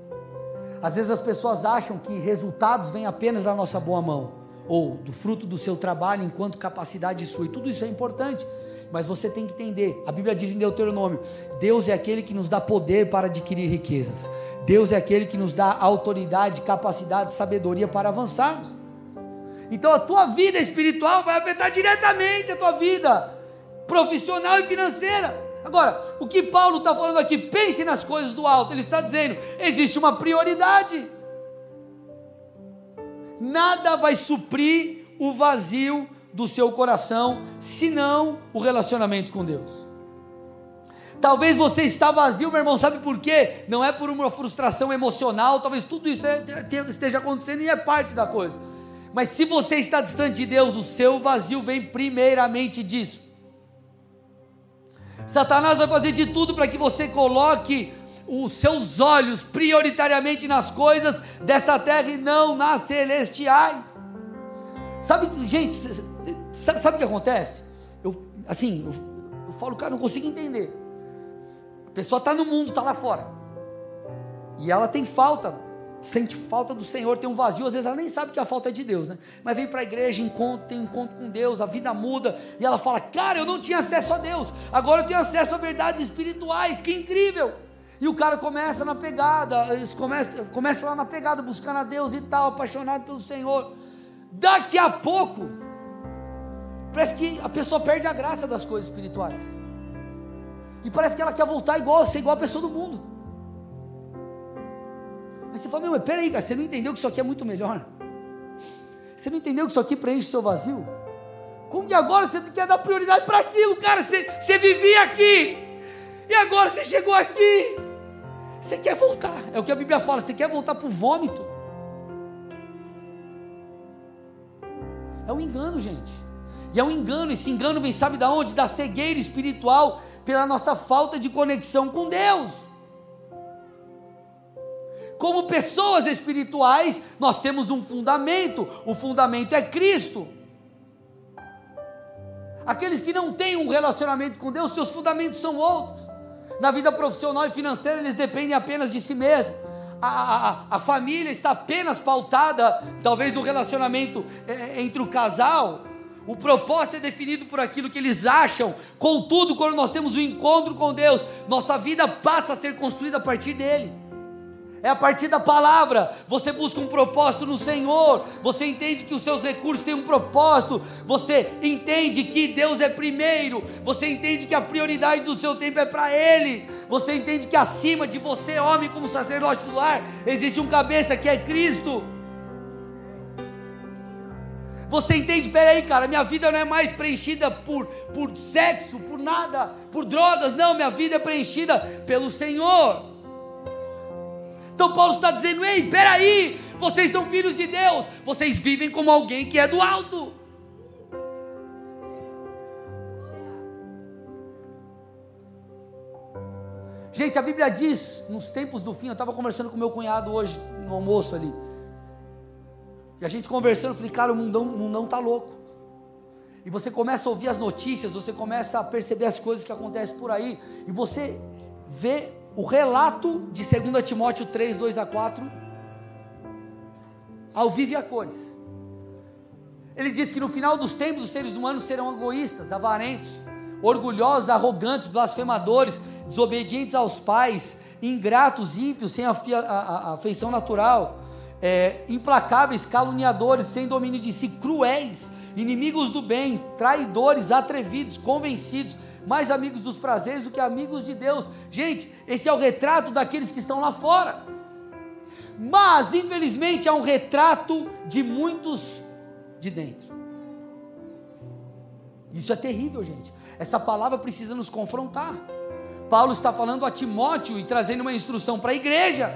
Às vezes as pessoas acham que resultados vêm apenas da nossa boa mão, ou do fruto do seu trabalho enquanto capacidade sua, e tudo isso é importante, mas você tem que entender. A Bíblia diz em Deuteronômio: Deus é aquele que nos dá poder para adquirir riquezas, Deus é aquele que nos dá autoridade, capacidade, sabedoria para avançarmos. Então a tua vida espiritual vai afetar diretamente a tua vida profissional e financeira. Agora, o que Paulo está falando aqui, pense nas coisas do alto, ele está dizendo: existe uma prioridade. Nada vai suprir o vazio do seu coração, senão o relacionamento com Deus. Talvez você está vazio, meu irmão, sabe por quê? Não é por uma frustração emocional, talvez tudo isso é, esteja acontecendo e é parte da coisa. Mas se você está distante de Deus, o seu vazio vem primeiramente disso. Satanás vai fazer de tudo para que você coloque os seus olhos prioritariamente nas coisas dessa terra e não nas celestiais. Sabe, gente, sabe, sabe o que acontece? Eu, assim, eu, eu falo, cara, não consigo entender. A pessoa está no mundo, está lá fora. E ela tem falta sente falta do Senhor, tem um vazio, às vezes ela nem sabe que a falta é de Deus, né? Mas vem para a igreja, encontra, tem um encontro com Deus, a vida muda, e ela fala: Cara, eu não tinha acesso a Deus, agora eu tenho acesso a verdades espirituais, que incrível! E o cara começa na pegada, começa, começa lá na pegada, buscando a Deus e tal, apaixonado pelo Senhor. Daqui a pouco, parece que a pessoa perde a graça das coisas espirituais. E parece que ela quer voltar igual, ser igual a pessoa do mundo. Aí você fala, meu, mas peraí, cara, você não entendeu que isso aqui é muito melhor? Você não entendeu que isso aqui preenche o seu vazio? Como que agora você quer dar prioridade para aquilo, cara? Você, você vivia aqui, e agora você chegou aqui. Você quer voltar, é o que a Bíblia fala, você quer voltar para o vômito. É um engano, gente. E é um engano, esse engano vem, sabe da onde? Da cegueira espiritual, pela nossa falta de conexão com Deus. Como pessoas espirituais, nós temos um fundamento, o fundamento é Cristo. Aqueles que não têm um relacionamento com Deus, seus fundamentos são outros. Na vida profissional e financeira, eles dependem apenas de si mesmos. A, a, a, família está apenas pautada, talvez, no relacionamento é, é, entre o casal. O propósito é definido por aquilo que eles acham. Contudo, quando nós temos um encontro com Deus, nossa vida passa a ser construída a partir dele. É a partir da palavra. Você busca um propósito no Senhor. Você entende que os seus recursos têm um propósito. Você entende que Deus é primeiro. Você entende que a prioridade do seu tempo é para Ele. Você entende que acima de você, homem, como sacerdote do lar, existe um cabeça que é Cristo. Você entende? Peraí, cara, minha vida não é mais preenchida por, por sexo, por nada, por drogas. Não, minha vida é preenchida pelo Senhor. Então Paulo está dizendo: ei, peraí, vocês são filhos de Deus, vocês vivem como alguém que é do alto. Gente, a Bíblia diz, nos tempos do fim, eu estava conversando com meu cunhado hoje, no almoço ali. E a gente conversando, eu falei, cara, o mundão, o mundão tá louco. E você começa a ouvir as notícias, você começa a perceber as coisas que acontecem por aí, e você vê o relato de 2 Timóteo 3, 2 a 4, ao vivo e a cores. Ele diz que no final dos tempos os seres humanos serão egoístas, avarentos, orgulhosos, arrogantes, blasfemadores, desobedientes aos pais, ingratos, ímpios, sem afeição natural, é, implacáveis, caluniadores, sem domínio de si, cruéis, inimigos do bem, traidores, atrevidos, convencidos, mais amigos dos prazeres do que amigos de Deus. Gente, esse é o retrato daqueles que estão lá fora. Mas, infelizmente, é um retrato de muitos de dentro. Isso é terrível, gente. Essa palavra precisa nos confrontar. Paulo está falando a Timóteo e trazendo uma instrução para a igreja.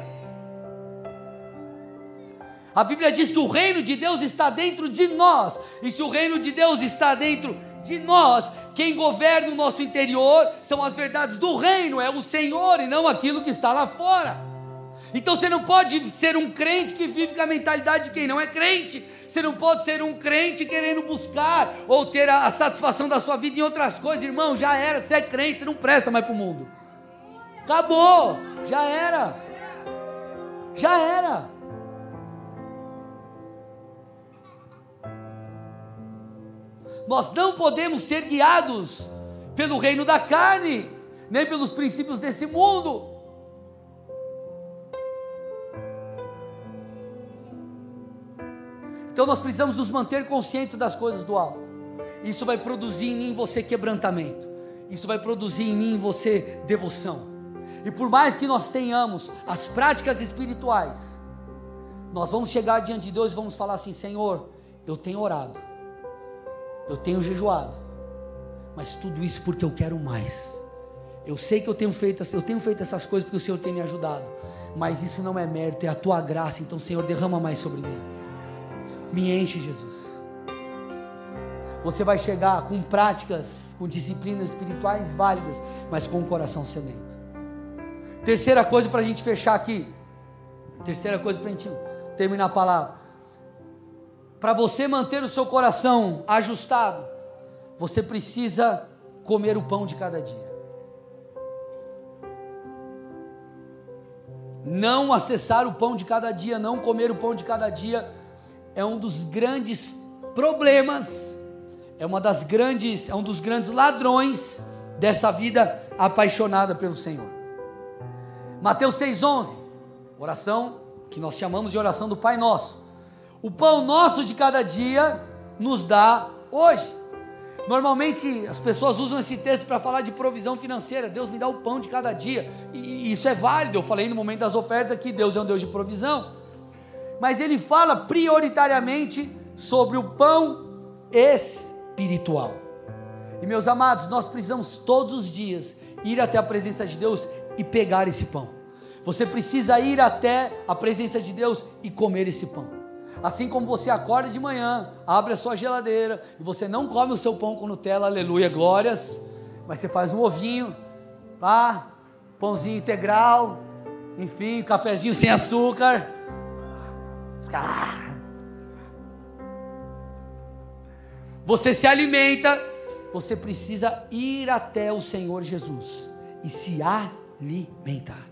A Bíblia diz que o reino de Deus está dentro de nós, e se o reino de Deus está dentro de nós. Quem governa o nosso interior são as verdades do reino, é o Senhor e não aquilo que está lá fora. Então você não pode ser um crente que vive com a mentalidade de quem não é crente. Você não pode ser um crente querendo buscar ou ter a, a satisfação da sua vida em outras coisas, irmão. Já era, você é crente, você não presta mais para o mundo. Acabou, já era. Já era. Nós não podemos ser guiados pelo reino da carne, nem pelos princípios desse mundo. Então nós precisamos nos manter conscientes das coisas do alto. Isso vai produzir em mim em você quebrantamento. Isso vai produzir em mim em você devoção. E por mais que nós tenhamos as práticas espirituais, nós vamos chegar diante de Deus e vamos falar assim: Senhor, eu tenho orado eu tenho jejuado, mas tudo isso porque eu quero mais. Eu sei que eu tenho feito, eu tenho feito essas coisas porque o Senhor tem me ajudado, mas isso não é mérito, é a tua graça. Então, Senhor, derrama mais sobre mim. Me enche, Jesus. Você vai chegar com práticas, com disciplinas espirituais válidas, mas com o coração sedento. Terceira coisa para a gente fechar aqui. Terceira coisa para a gente terminar a palavra para você manter o seu coração ajustado, você precisa comer o pão de cada dia. Não acessar o pão de cada dia, não comer o pão de cada dia, é um dos grandes problemas, é uma das grandes, é um dos grandes ladrões dessa vida apaixonada pelo Senhor. Mateus 6:11, oração que nós chamamos de oração do Pai Nosso. O pão nosso de cada dia nos dá hoje. Normalmente as pessoas usam esse texto para falar de provisão financeira. Deus me dá o pão de cada dia. E isso é válido. Eu falei no momento das ofertas aqui, Deus é um Deus de provisão. Mas ele fala prioritariamente sobre o pão espiritual. E meus amados, nós precisamos todos os dias ir até a presença de Deus e pegar esse pão. Você precisa ir até a presença de Deus e comer esse pão. Assim como você acorda de manhã, abre a sua geladeira e você não come o seu pão com Nutella, aleluia, glórias, mas você faz um ovinho, pá, pãozinho integral, enfim, cafezinho sem açúcar. Você se alimenta, você precisa ir até o Senhor Jesus e se alimentar.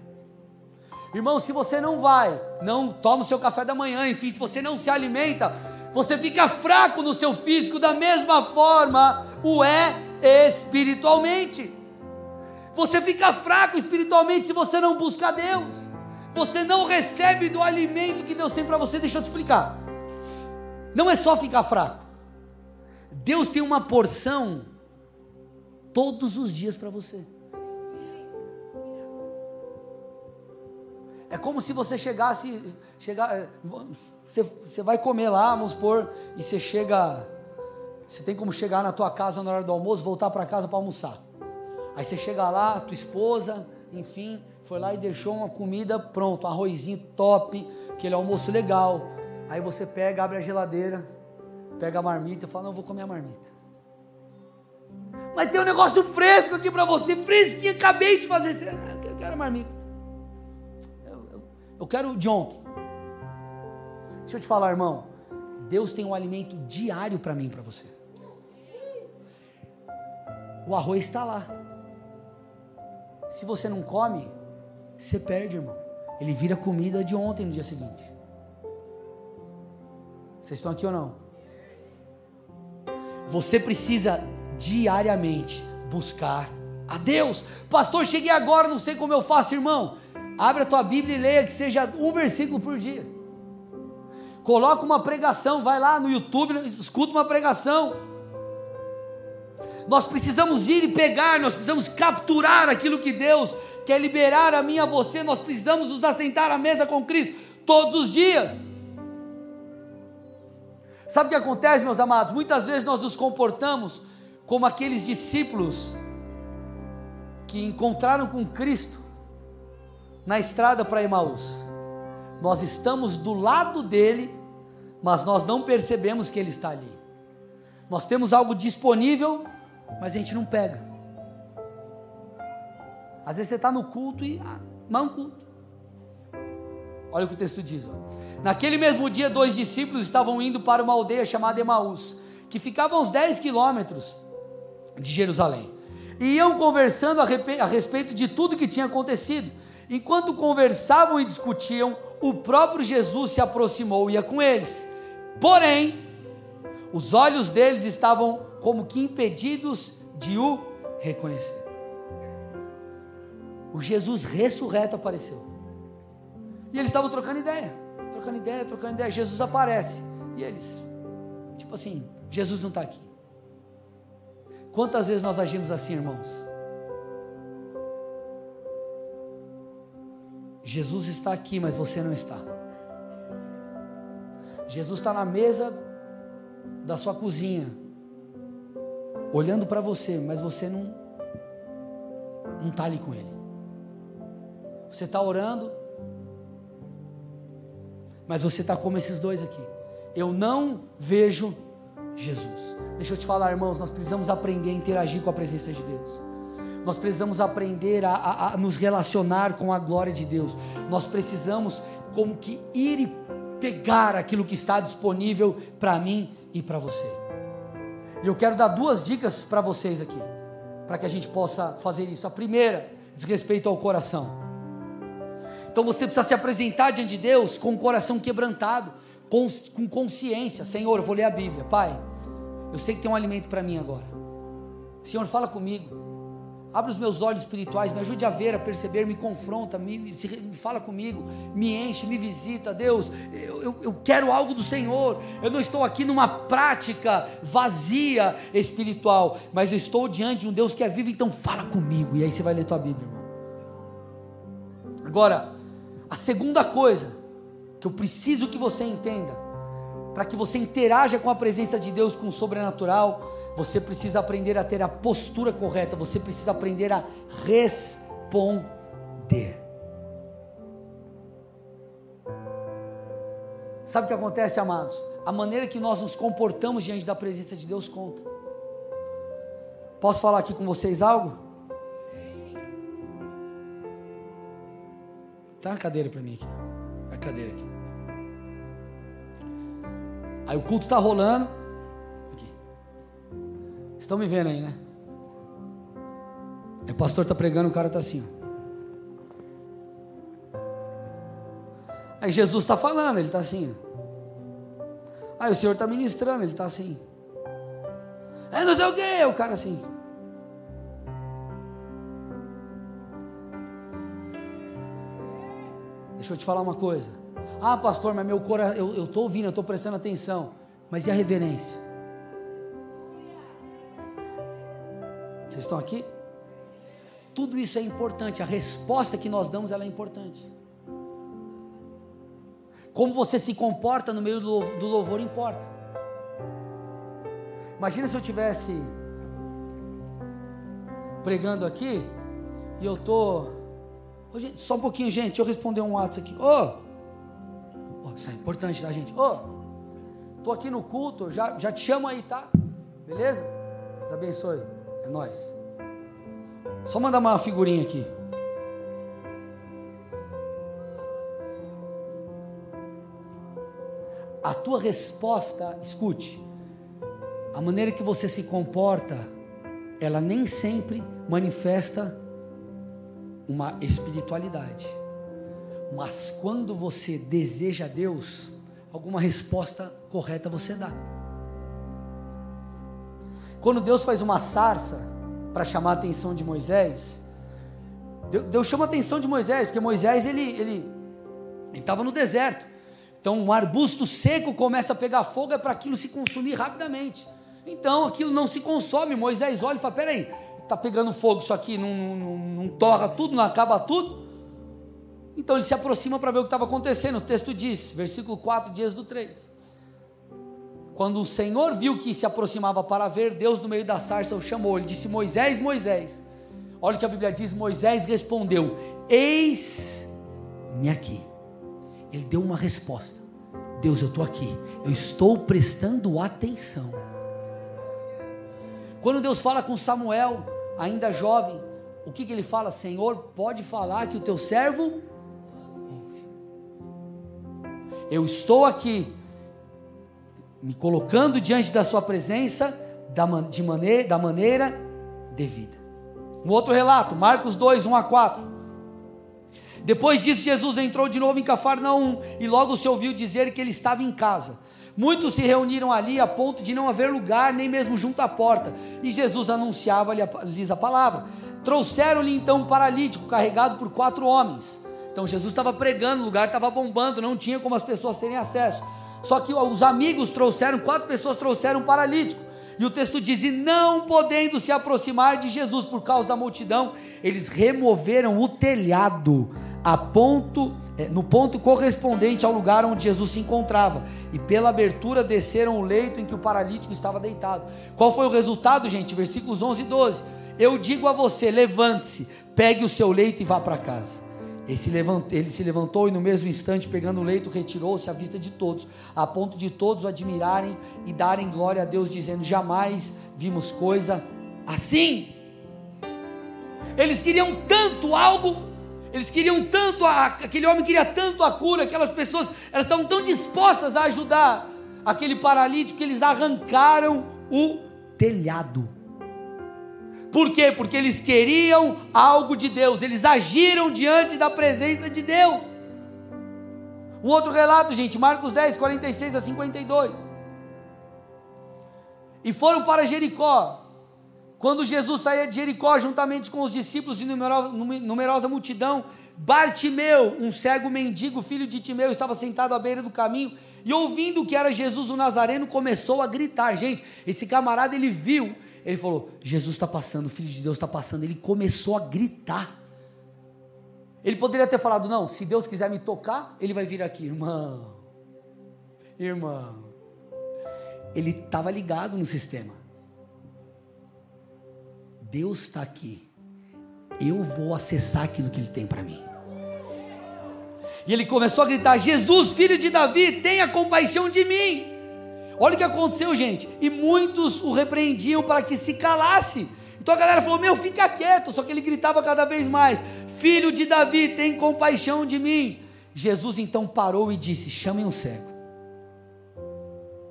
Irmão, se você não vai, não toma o seu café da manhã, enfim, se você não se alimenta, você fica fraco no seu físico, da mesma forma o é espiritualmente. Você fica fraco espiritualmente se você não busca Deus. Você não recebe do alimento que Deus tem para você. Deixa eu te explicar. Não é só ficar fraco. Deus tem uma porção todos os dias para você. É como se você chegasse, é, você, você vai comer lá, vamos supor, e você chega, você tem como chegar na tua casa na hora do almoço, voltar para casa para almoçar. Aí você chega lá, tua esposa, enfim, foi lá e deixou uma comida pronta, um arrozinho top, aquele almoço legal. Aí você pega, abre a geladeira, pega a marmita e fala: Não, vou comer a marmita. Mas tem um negócio fresco aqui para você, fresquinho, acabei de fazer. Eu quero a marmita. Eu quero de ontem. Deixa eu te falar, irmão. Deus tem um alimento diário para mim e para você. O arroz está lá. Se você não come, você perde, irmão. Ele vira comida de ontem no dia seguinte. Vocês estão aqui ou não? Você precisa diariamente buscar a Deus. Pastor, cheguei agora, não sei como eu faço, irmão. Abra a tua Bíblia e leia que seja um versículo por dia. Coloca uma pregação, vai lá no YouTube, escuta uma pregação. Nós precisamos ir e pegar, nós precisamos capturar aquilo que Deus quer liberar a mim e a você. Nós precisamos nos assentar à mesa com Cristo todos os dias. Sabe o que acontece, meus amados? Muitas vezes nós nos comportamos como aqueles discípulos que encontraram com Cristo na estrada para Emaús. Nós estamos do lado dele, mas nós não percebemos que ele está ali. Nós temos algo disponível, mas a gente não pega. Às vezes você está no culto e. Ah, mas é um culto. Olha o que o texto diz. Ó. Naquele mesmo dia, dois discípulos estavam indo para uma aldeia chamada Emaús, que ficava a uns 10 quilômetros de Jerusalém. E iam conversando a respeito de tudo que tinha acontecido. Enquanto conversavam e discutiam, o próprio Jesus se aproximou e ia com eles. Porém, os olhos deles estavam como que impedidos de o reconhecer. O Jesus ressurreto apareceu. E eles estavam trocando ideia, trocando ideia, trocando ideia. Jesus aparece. E eles, tipo assim, Jesus não está aqui. Quantas vezes nós agimos assim, irmãos? Jesus está aqui, mas você não está. Jesus está na mesa da sua cozinha, olhando para você, mas você não não está ali com Ele. Você está orando, mas você está como esses dois aqui. Eu não vejo Jesus. Deixa eu te falar, irmãos, nós precisamos aprender a interagir com a presença de Deus. Nós precisamos aprender a, a, a nos relacionar com a glória de Deus. Nós precisamos como que ir e pegar aquilo que está disponível para mim e para você. E eu quero dar duas dicas para vocês aqui, para que a gente possa fazer isso. A primeira, diz respeito ao coração. Então você precisa se apresentar diante de Deus com o coração quebrantado, com, com consciência. Senhor, eu vou ler a Bíblia. Pai, eu sei que tem um alimento para mim agora. Senhor, fala comigo. Abre os meus olhos espirituais, me ajude a ver, a perceber, me confronta, me, me, me fala comigo, me enche, me visita, Deus. Eu, eu, eu, quero algo do Senhor. Eu não estou aqui numa prática vazia espiritual, mas estou diante de um Deus que é vivo, então fala comigo. E aí você vai ler tua Bíblia, irmão. Agora, a segunda coisa que eu preciso que você entenda, para que você interaja com a presença de Deus com o sobrenatural, você precisa aprender a ter a postura correta, você precisa aprender a responder. Sabe o que acontece, amados? A maneira que nós nos comportamos diante da presença de Deus conta. Posso falar aqui com vocês algo? Tá uma cadeira para mim aqui. A cadeira aqui. Aí o culto está rolando. Estão me vendo aí, né? Aí o pastor está pregando, o cara está assim. Aí Jesus está falando, ele está assim. Aí o Senhor está ministrando, ele está assim. Aí não sei o que, o cara assim. Deixa eu te falar uma coisa. Ah, pastor, mas meu coração, eu estou ouvindo, eu estou prestando atenção. Mas e a reverência? Vocês estão aqui? Tudo isso é importante. A resposta que nós damos ela é importante. Como você se comporta no meio do louvor importa. Imagina se eu tivesse pregando aqui e eu tô, oh, gente, só um pouquinho, gente, deixa eu responder um WhatsApp aqui. Ô, oh, isso é importante, tá, gente? Ô, oh, tô aqui no culto, já, já te chamo aí, tá? Beleza? Deus abençoe. É nós. Só mandar uma figurinha aqui. A tua resposta, escute, a maneira que você se comporta, ela nem sempre manifesta uma espiritualidade. Mas quando você deseja Deus, alguma resposta correta você dá. Quando Deus faz uma sarça para chamar a atenção de Moisés, Deus chama a atenção de Moisés, porque Moisés ele ele estava no deserto. Então um arbusto seco começa a pegar fogo é para aquilo se consumir rapidamente. Então aquilo não se consome. Moisés olha e fala: peraí, está pegando fogo isso aqui, não, não, não torra tudo, não acaba tudo. Então ele se aproxima para ver o que estava acontecendo. O texto diz, versículo 4 dias do 3. Quando o Senhor viu que se aproximava para ver, Deus no meio da sarça o chamou. Ele disse: Moisés, Moisés. Olha o que a Bíblia diz: Moisés respondeu: Eis-me aqui. Ele deu uma resposta: Deus, eu estou aqui. Eu estou prestando atenção. Quando Deus fala com Samuel, ainda jovem, o que, que ele fala? Senhor, pode falar que o teu servo eu estou aqui, me colocando diante da Sua presença da, de maneira, da maneira devida. Um outro relato, Marcos 2, 1 a 4. Depois disso, Jesus entrou de novo em Cafarnaum e logo se ouviu dizer que ele estava em casa. Muitos se reuniram ali a ponto de não haver lugar, nem mesmo junto à porta, e Jesus anunciava-lhes a palavra. Trouxeram-lhe então um paralítico carregado por quatro homens. Então Jesus estava pregando, o lugar estava bombando, não tinha como as pessoas terem acesso. Só que os amigos trouxeram, quatro pessoas trouxeram um paralítico. E o texto diz: E não podendo se aproximar de Jesus por causa da multidão, eles removeram o telhado a ponto, é, no ponto correspondente ao lugar onde Jesus se encontrava. E pela abertura desceram o leito em que o paralítico estava deitado. Qual foi o resultado, gente? Versículos 11 e 12. Eu digo a você: levante-se, pegue o seu leito e vá para casa. Ele se, levantou, ele se levantou e no mesmo instante, pegando o leito, retirou-se à vista de todos, a ponto de todos admirarem e darem glória a Deus, dizendo: Jamais vimos coisa assim. Eles queriam tanto algo, eles queriam tanto, a, aquele homem queria tanto a cura, aquelas pessoas, elas estavam tão dispostas a ajudar aquele paralítico que eles arrancaram o telhado por quê? Porque eles queriam algo de Deus, eles agiram diante da presença de Deus. Um outro relato, gente, Marcos 10, 46 a 52. E foram para Jericó. Quando Jesus saía de Jericó, juntamente com os discípulos e numerosa, multidão, Bartimeu, um cego mendigo, filho de Timeu, estava sentado à beira do caminho e ouvindo que era Jesus o Nazareno, começou a gritar. Gente, esse camarada ele viu ele falou: Jesus está passando, o Filho de Deus está passando. Ele começou a gritar. Ele poderia ter falado: Não, se Deus quiser me tocar, ele vai vir aqui, irmão. Irmão. Ele estava ligado no sistema. Deus está aqui. Eu vou acessar aquilo que Ele tem para mim. E ele começou a gritar: Jesus, filho de Davi, tenha compaixão de mim. Olha o que aconteceu, gente. E muitos o repreendiam para que se calasse. Então a galera falou: Meu, fica quieto. Só que ele gritava cada vez mais: Filho de Davi, tem compaixão de mim. Jesus então parou e disse: Chamem um cego.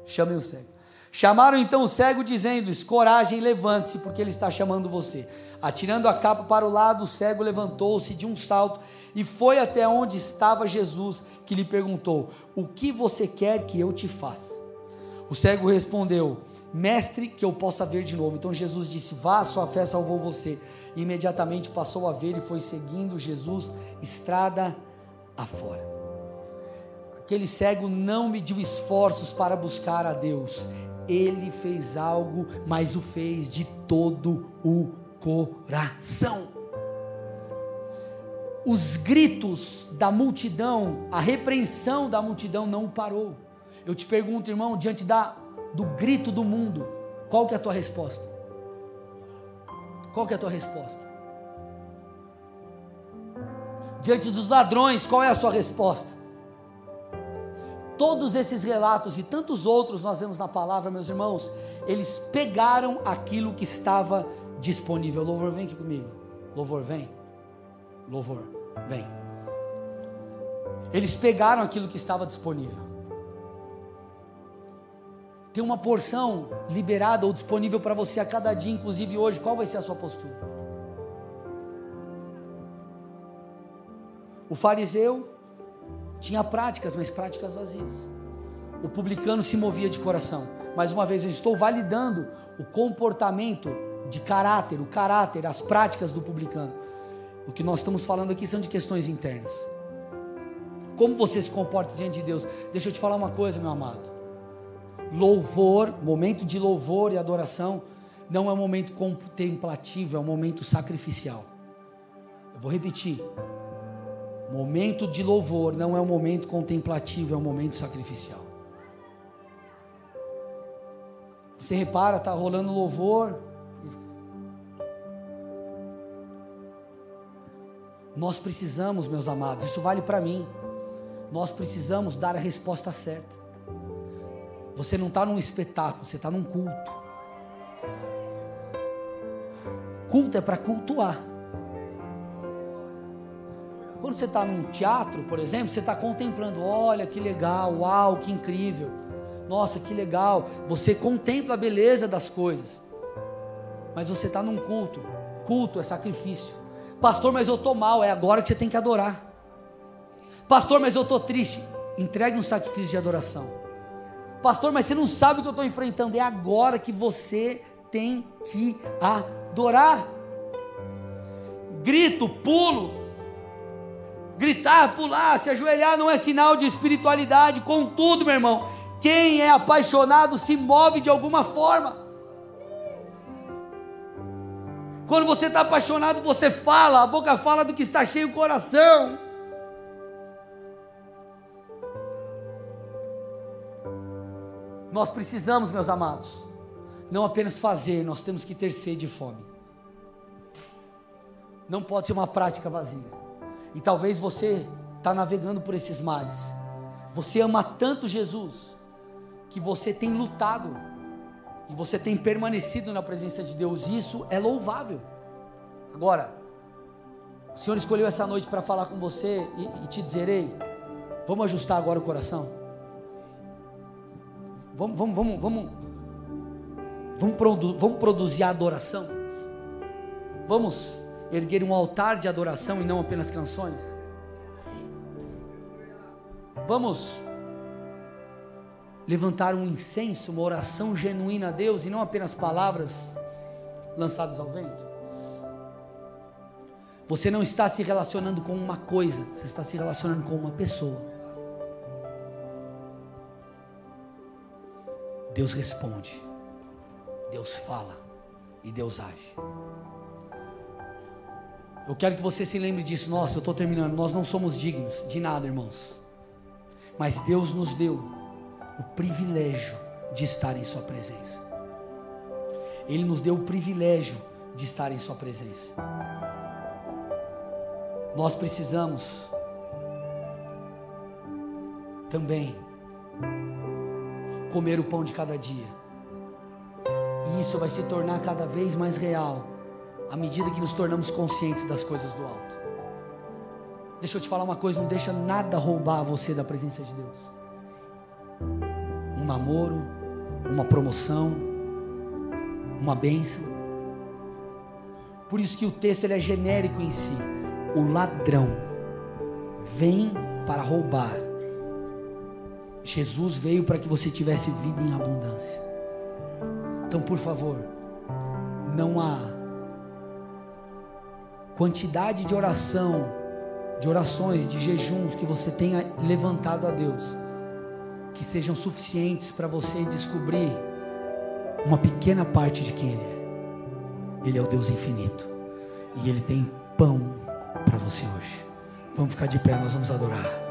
Chamem um cego. Chamaram então o cego, dizendo: Escoragem, levante-se, porque ele está chamando você. Atirando a capa para o lado, o cego levantou-se de um salto e foi até onde estava Jesus, que lhe perguntou: O que você quer que eu te faça? O cego respondeu: Mestre, que eu possa ver de novo. Então Jesus disse: Vá, sua fé salvou você. E imediatamente passou a ver e foi seguindo Jesus estrada afora. Aquele cego não mediu esforços para buscar a Deus. Ele fez algo, mas o fez de todo o coração. Os gritos da multidão, a repreensão da multidão não parou. Eu te pergunto, irmão, diante da, do grito do mundo, qual que é a tua resposta? Qual que é a tua resposta? Diante dos ladrões, qual é a sua resposta? Todos esses relatos e tantos outros nós vemos na palavra, meus irmãos, eles pegaram aquilo que estava disponível. Louvor, vem aqui comigo. Louvor, vem. Louvor, vem. Eles pegaram aquilo que estava disponível tem uma porção liberada ou disponível para você a cada dia, inclusive hoje. Qual vai ser a sua postura? O fariseu tinha práticas, mas práticas vazias. O publicano se movia de coração. Mais uma vez, eu estou validando o comportamento de caráter, o caráter, as práticas do publicano. O que nós estamos falando aqui são de questões internas. Como você se comporta diante de Deus? Deixa eu te falar uma coisa, meu amado louvor, momento de louvor e adoração, não é um momento contemplativo, é um momento sacrificial. Eu vou repetir. Momento de louvor não é um momento contemplativo, é um momento sacrificial. Você repara, tá rolando louvor. Nós precisamos, meus amados, isso vale para mim. Nós precisamos dar a resposta certa. Você não está num espetáculo, você está num culto. Culto é para cultuar. Quando você está num teatro, por exemplo, você está contemplando, olha que legal, uau, que incrível, nossa, que legal. Você contempla a beleza das coisas, mas você está num culto. Culto é sacrifício. Pastor, mas eu estou mal, é agora que você tem que adorar. Pastor, mas eu estou triste. Entregue um sacrifício de adoração. Pastor, mas você não sabe o que eu estou enfrentando. É agora que você tem que adorar. Grito, pulo. Gritar, pular, se ajoelhar não é sinal de espiritualidade. Contudo, meu irmão, quem é apaixonado se move de alguma forma. Quando você está apaixonado, você fala, a boca fala do que está cheio o coração. Nós precisamos, meus amados, não apenas fazer, nós temos que ter sede e fome. Não pode ser uma prática vazia. E talvez você está navegando por esses mares. Você ama tanto Jesus que você tem lutado e você tem permanecido na presença de Deus. Isso é louvável. Agora, o Senhor escolheu essa noite para falar com você e, e te dizer: ei, vamos ajustar agora o coração. Vamos, vamos, vamos, vamos, vamos, produ vamos produzir adoração. Vamos erguer um altar de adoração e não apenas canções. Vamos levantar um incenso, uma oração genuína a Deus e não apenas palavras lançadas ao vento. Você não está se relacionando com uma coisa, você está se relacionando com uma pessoa. Deus responde, Deus fala e Deus age. Eu quero que você se lembre disso. Nossa, eu estou terminando. Nós não somos dignos de nada, irmãos. Mas Deus nos deu o privilégio de estar em Sua presença. Ele nos deu o privilégio de estar em Sua presença. Nós precisamos também comer o pão de cada dia. E isso vai se tornar cada vez mais real à medida que nos tornamos conscientes das coisas do alto. Deixa eu te falar uma coisa, não deixa nada roubar você da presença de Deus. Um namoro, uma promoção, uma bênção. Por isso que o texto ele é genérico em si. O ladrão vem para roubar. Jesus veio para que você tivesse vida em abundância. Então, por favor, não há quantidade de oração, de orações, de jejuns que você tenha levantado a Deus, que sejam suficientes para você descobrir uma pequena parte de quem Ele é. Ele é o Deus infinito e Ele tem pão para você hoje. Vamos ficar de pé, nós vamos adorar.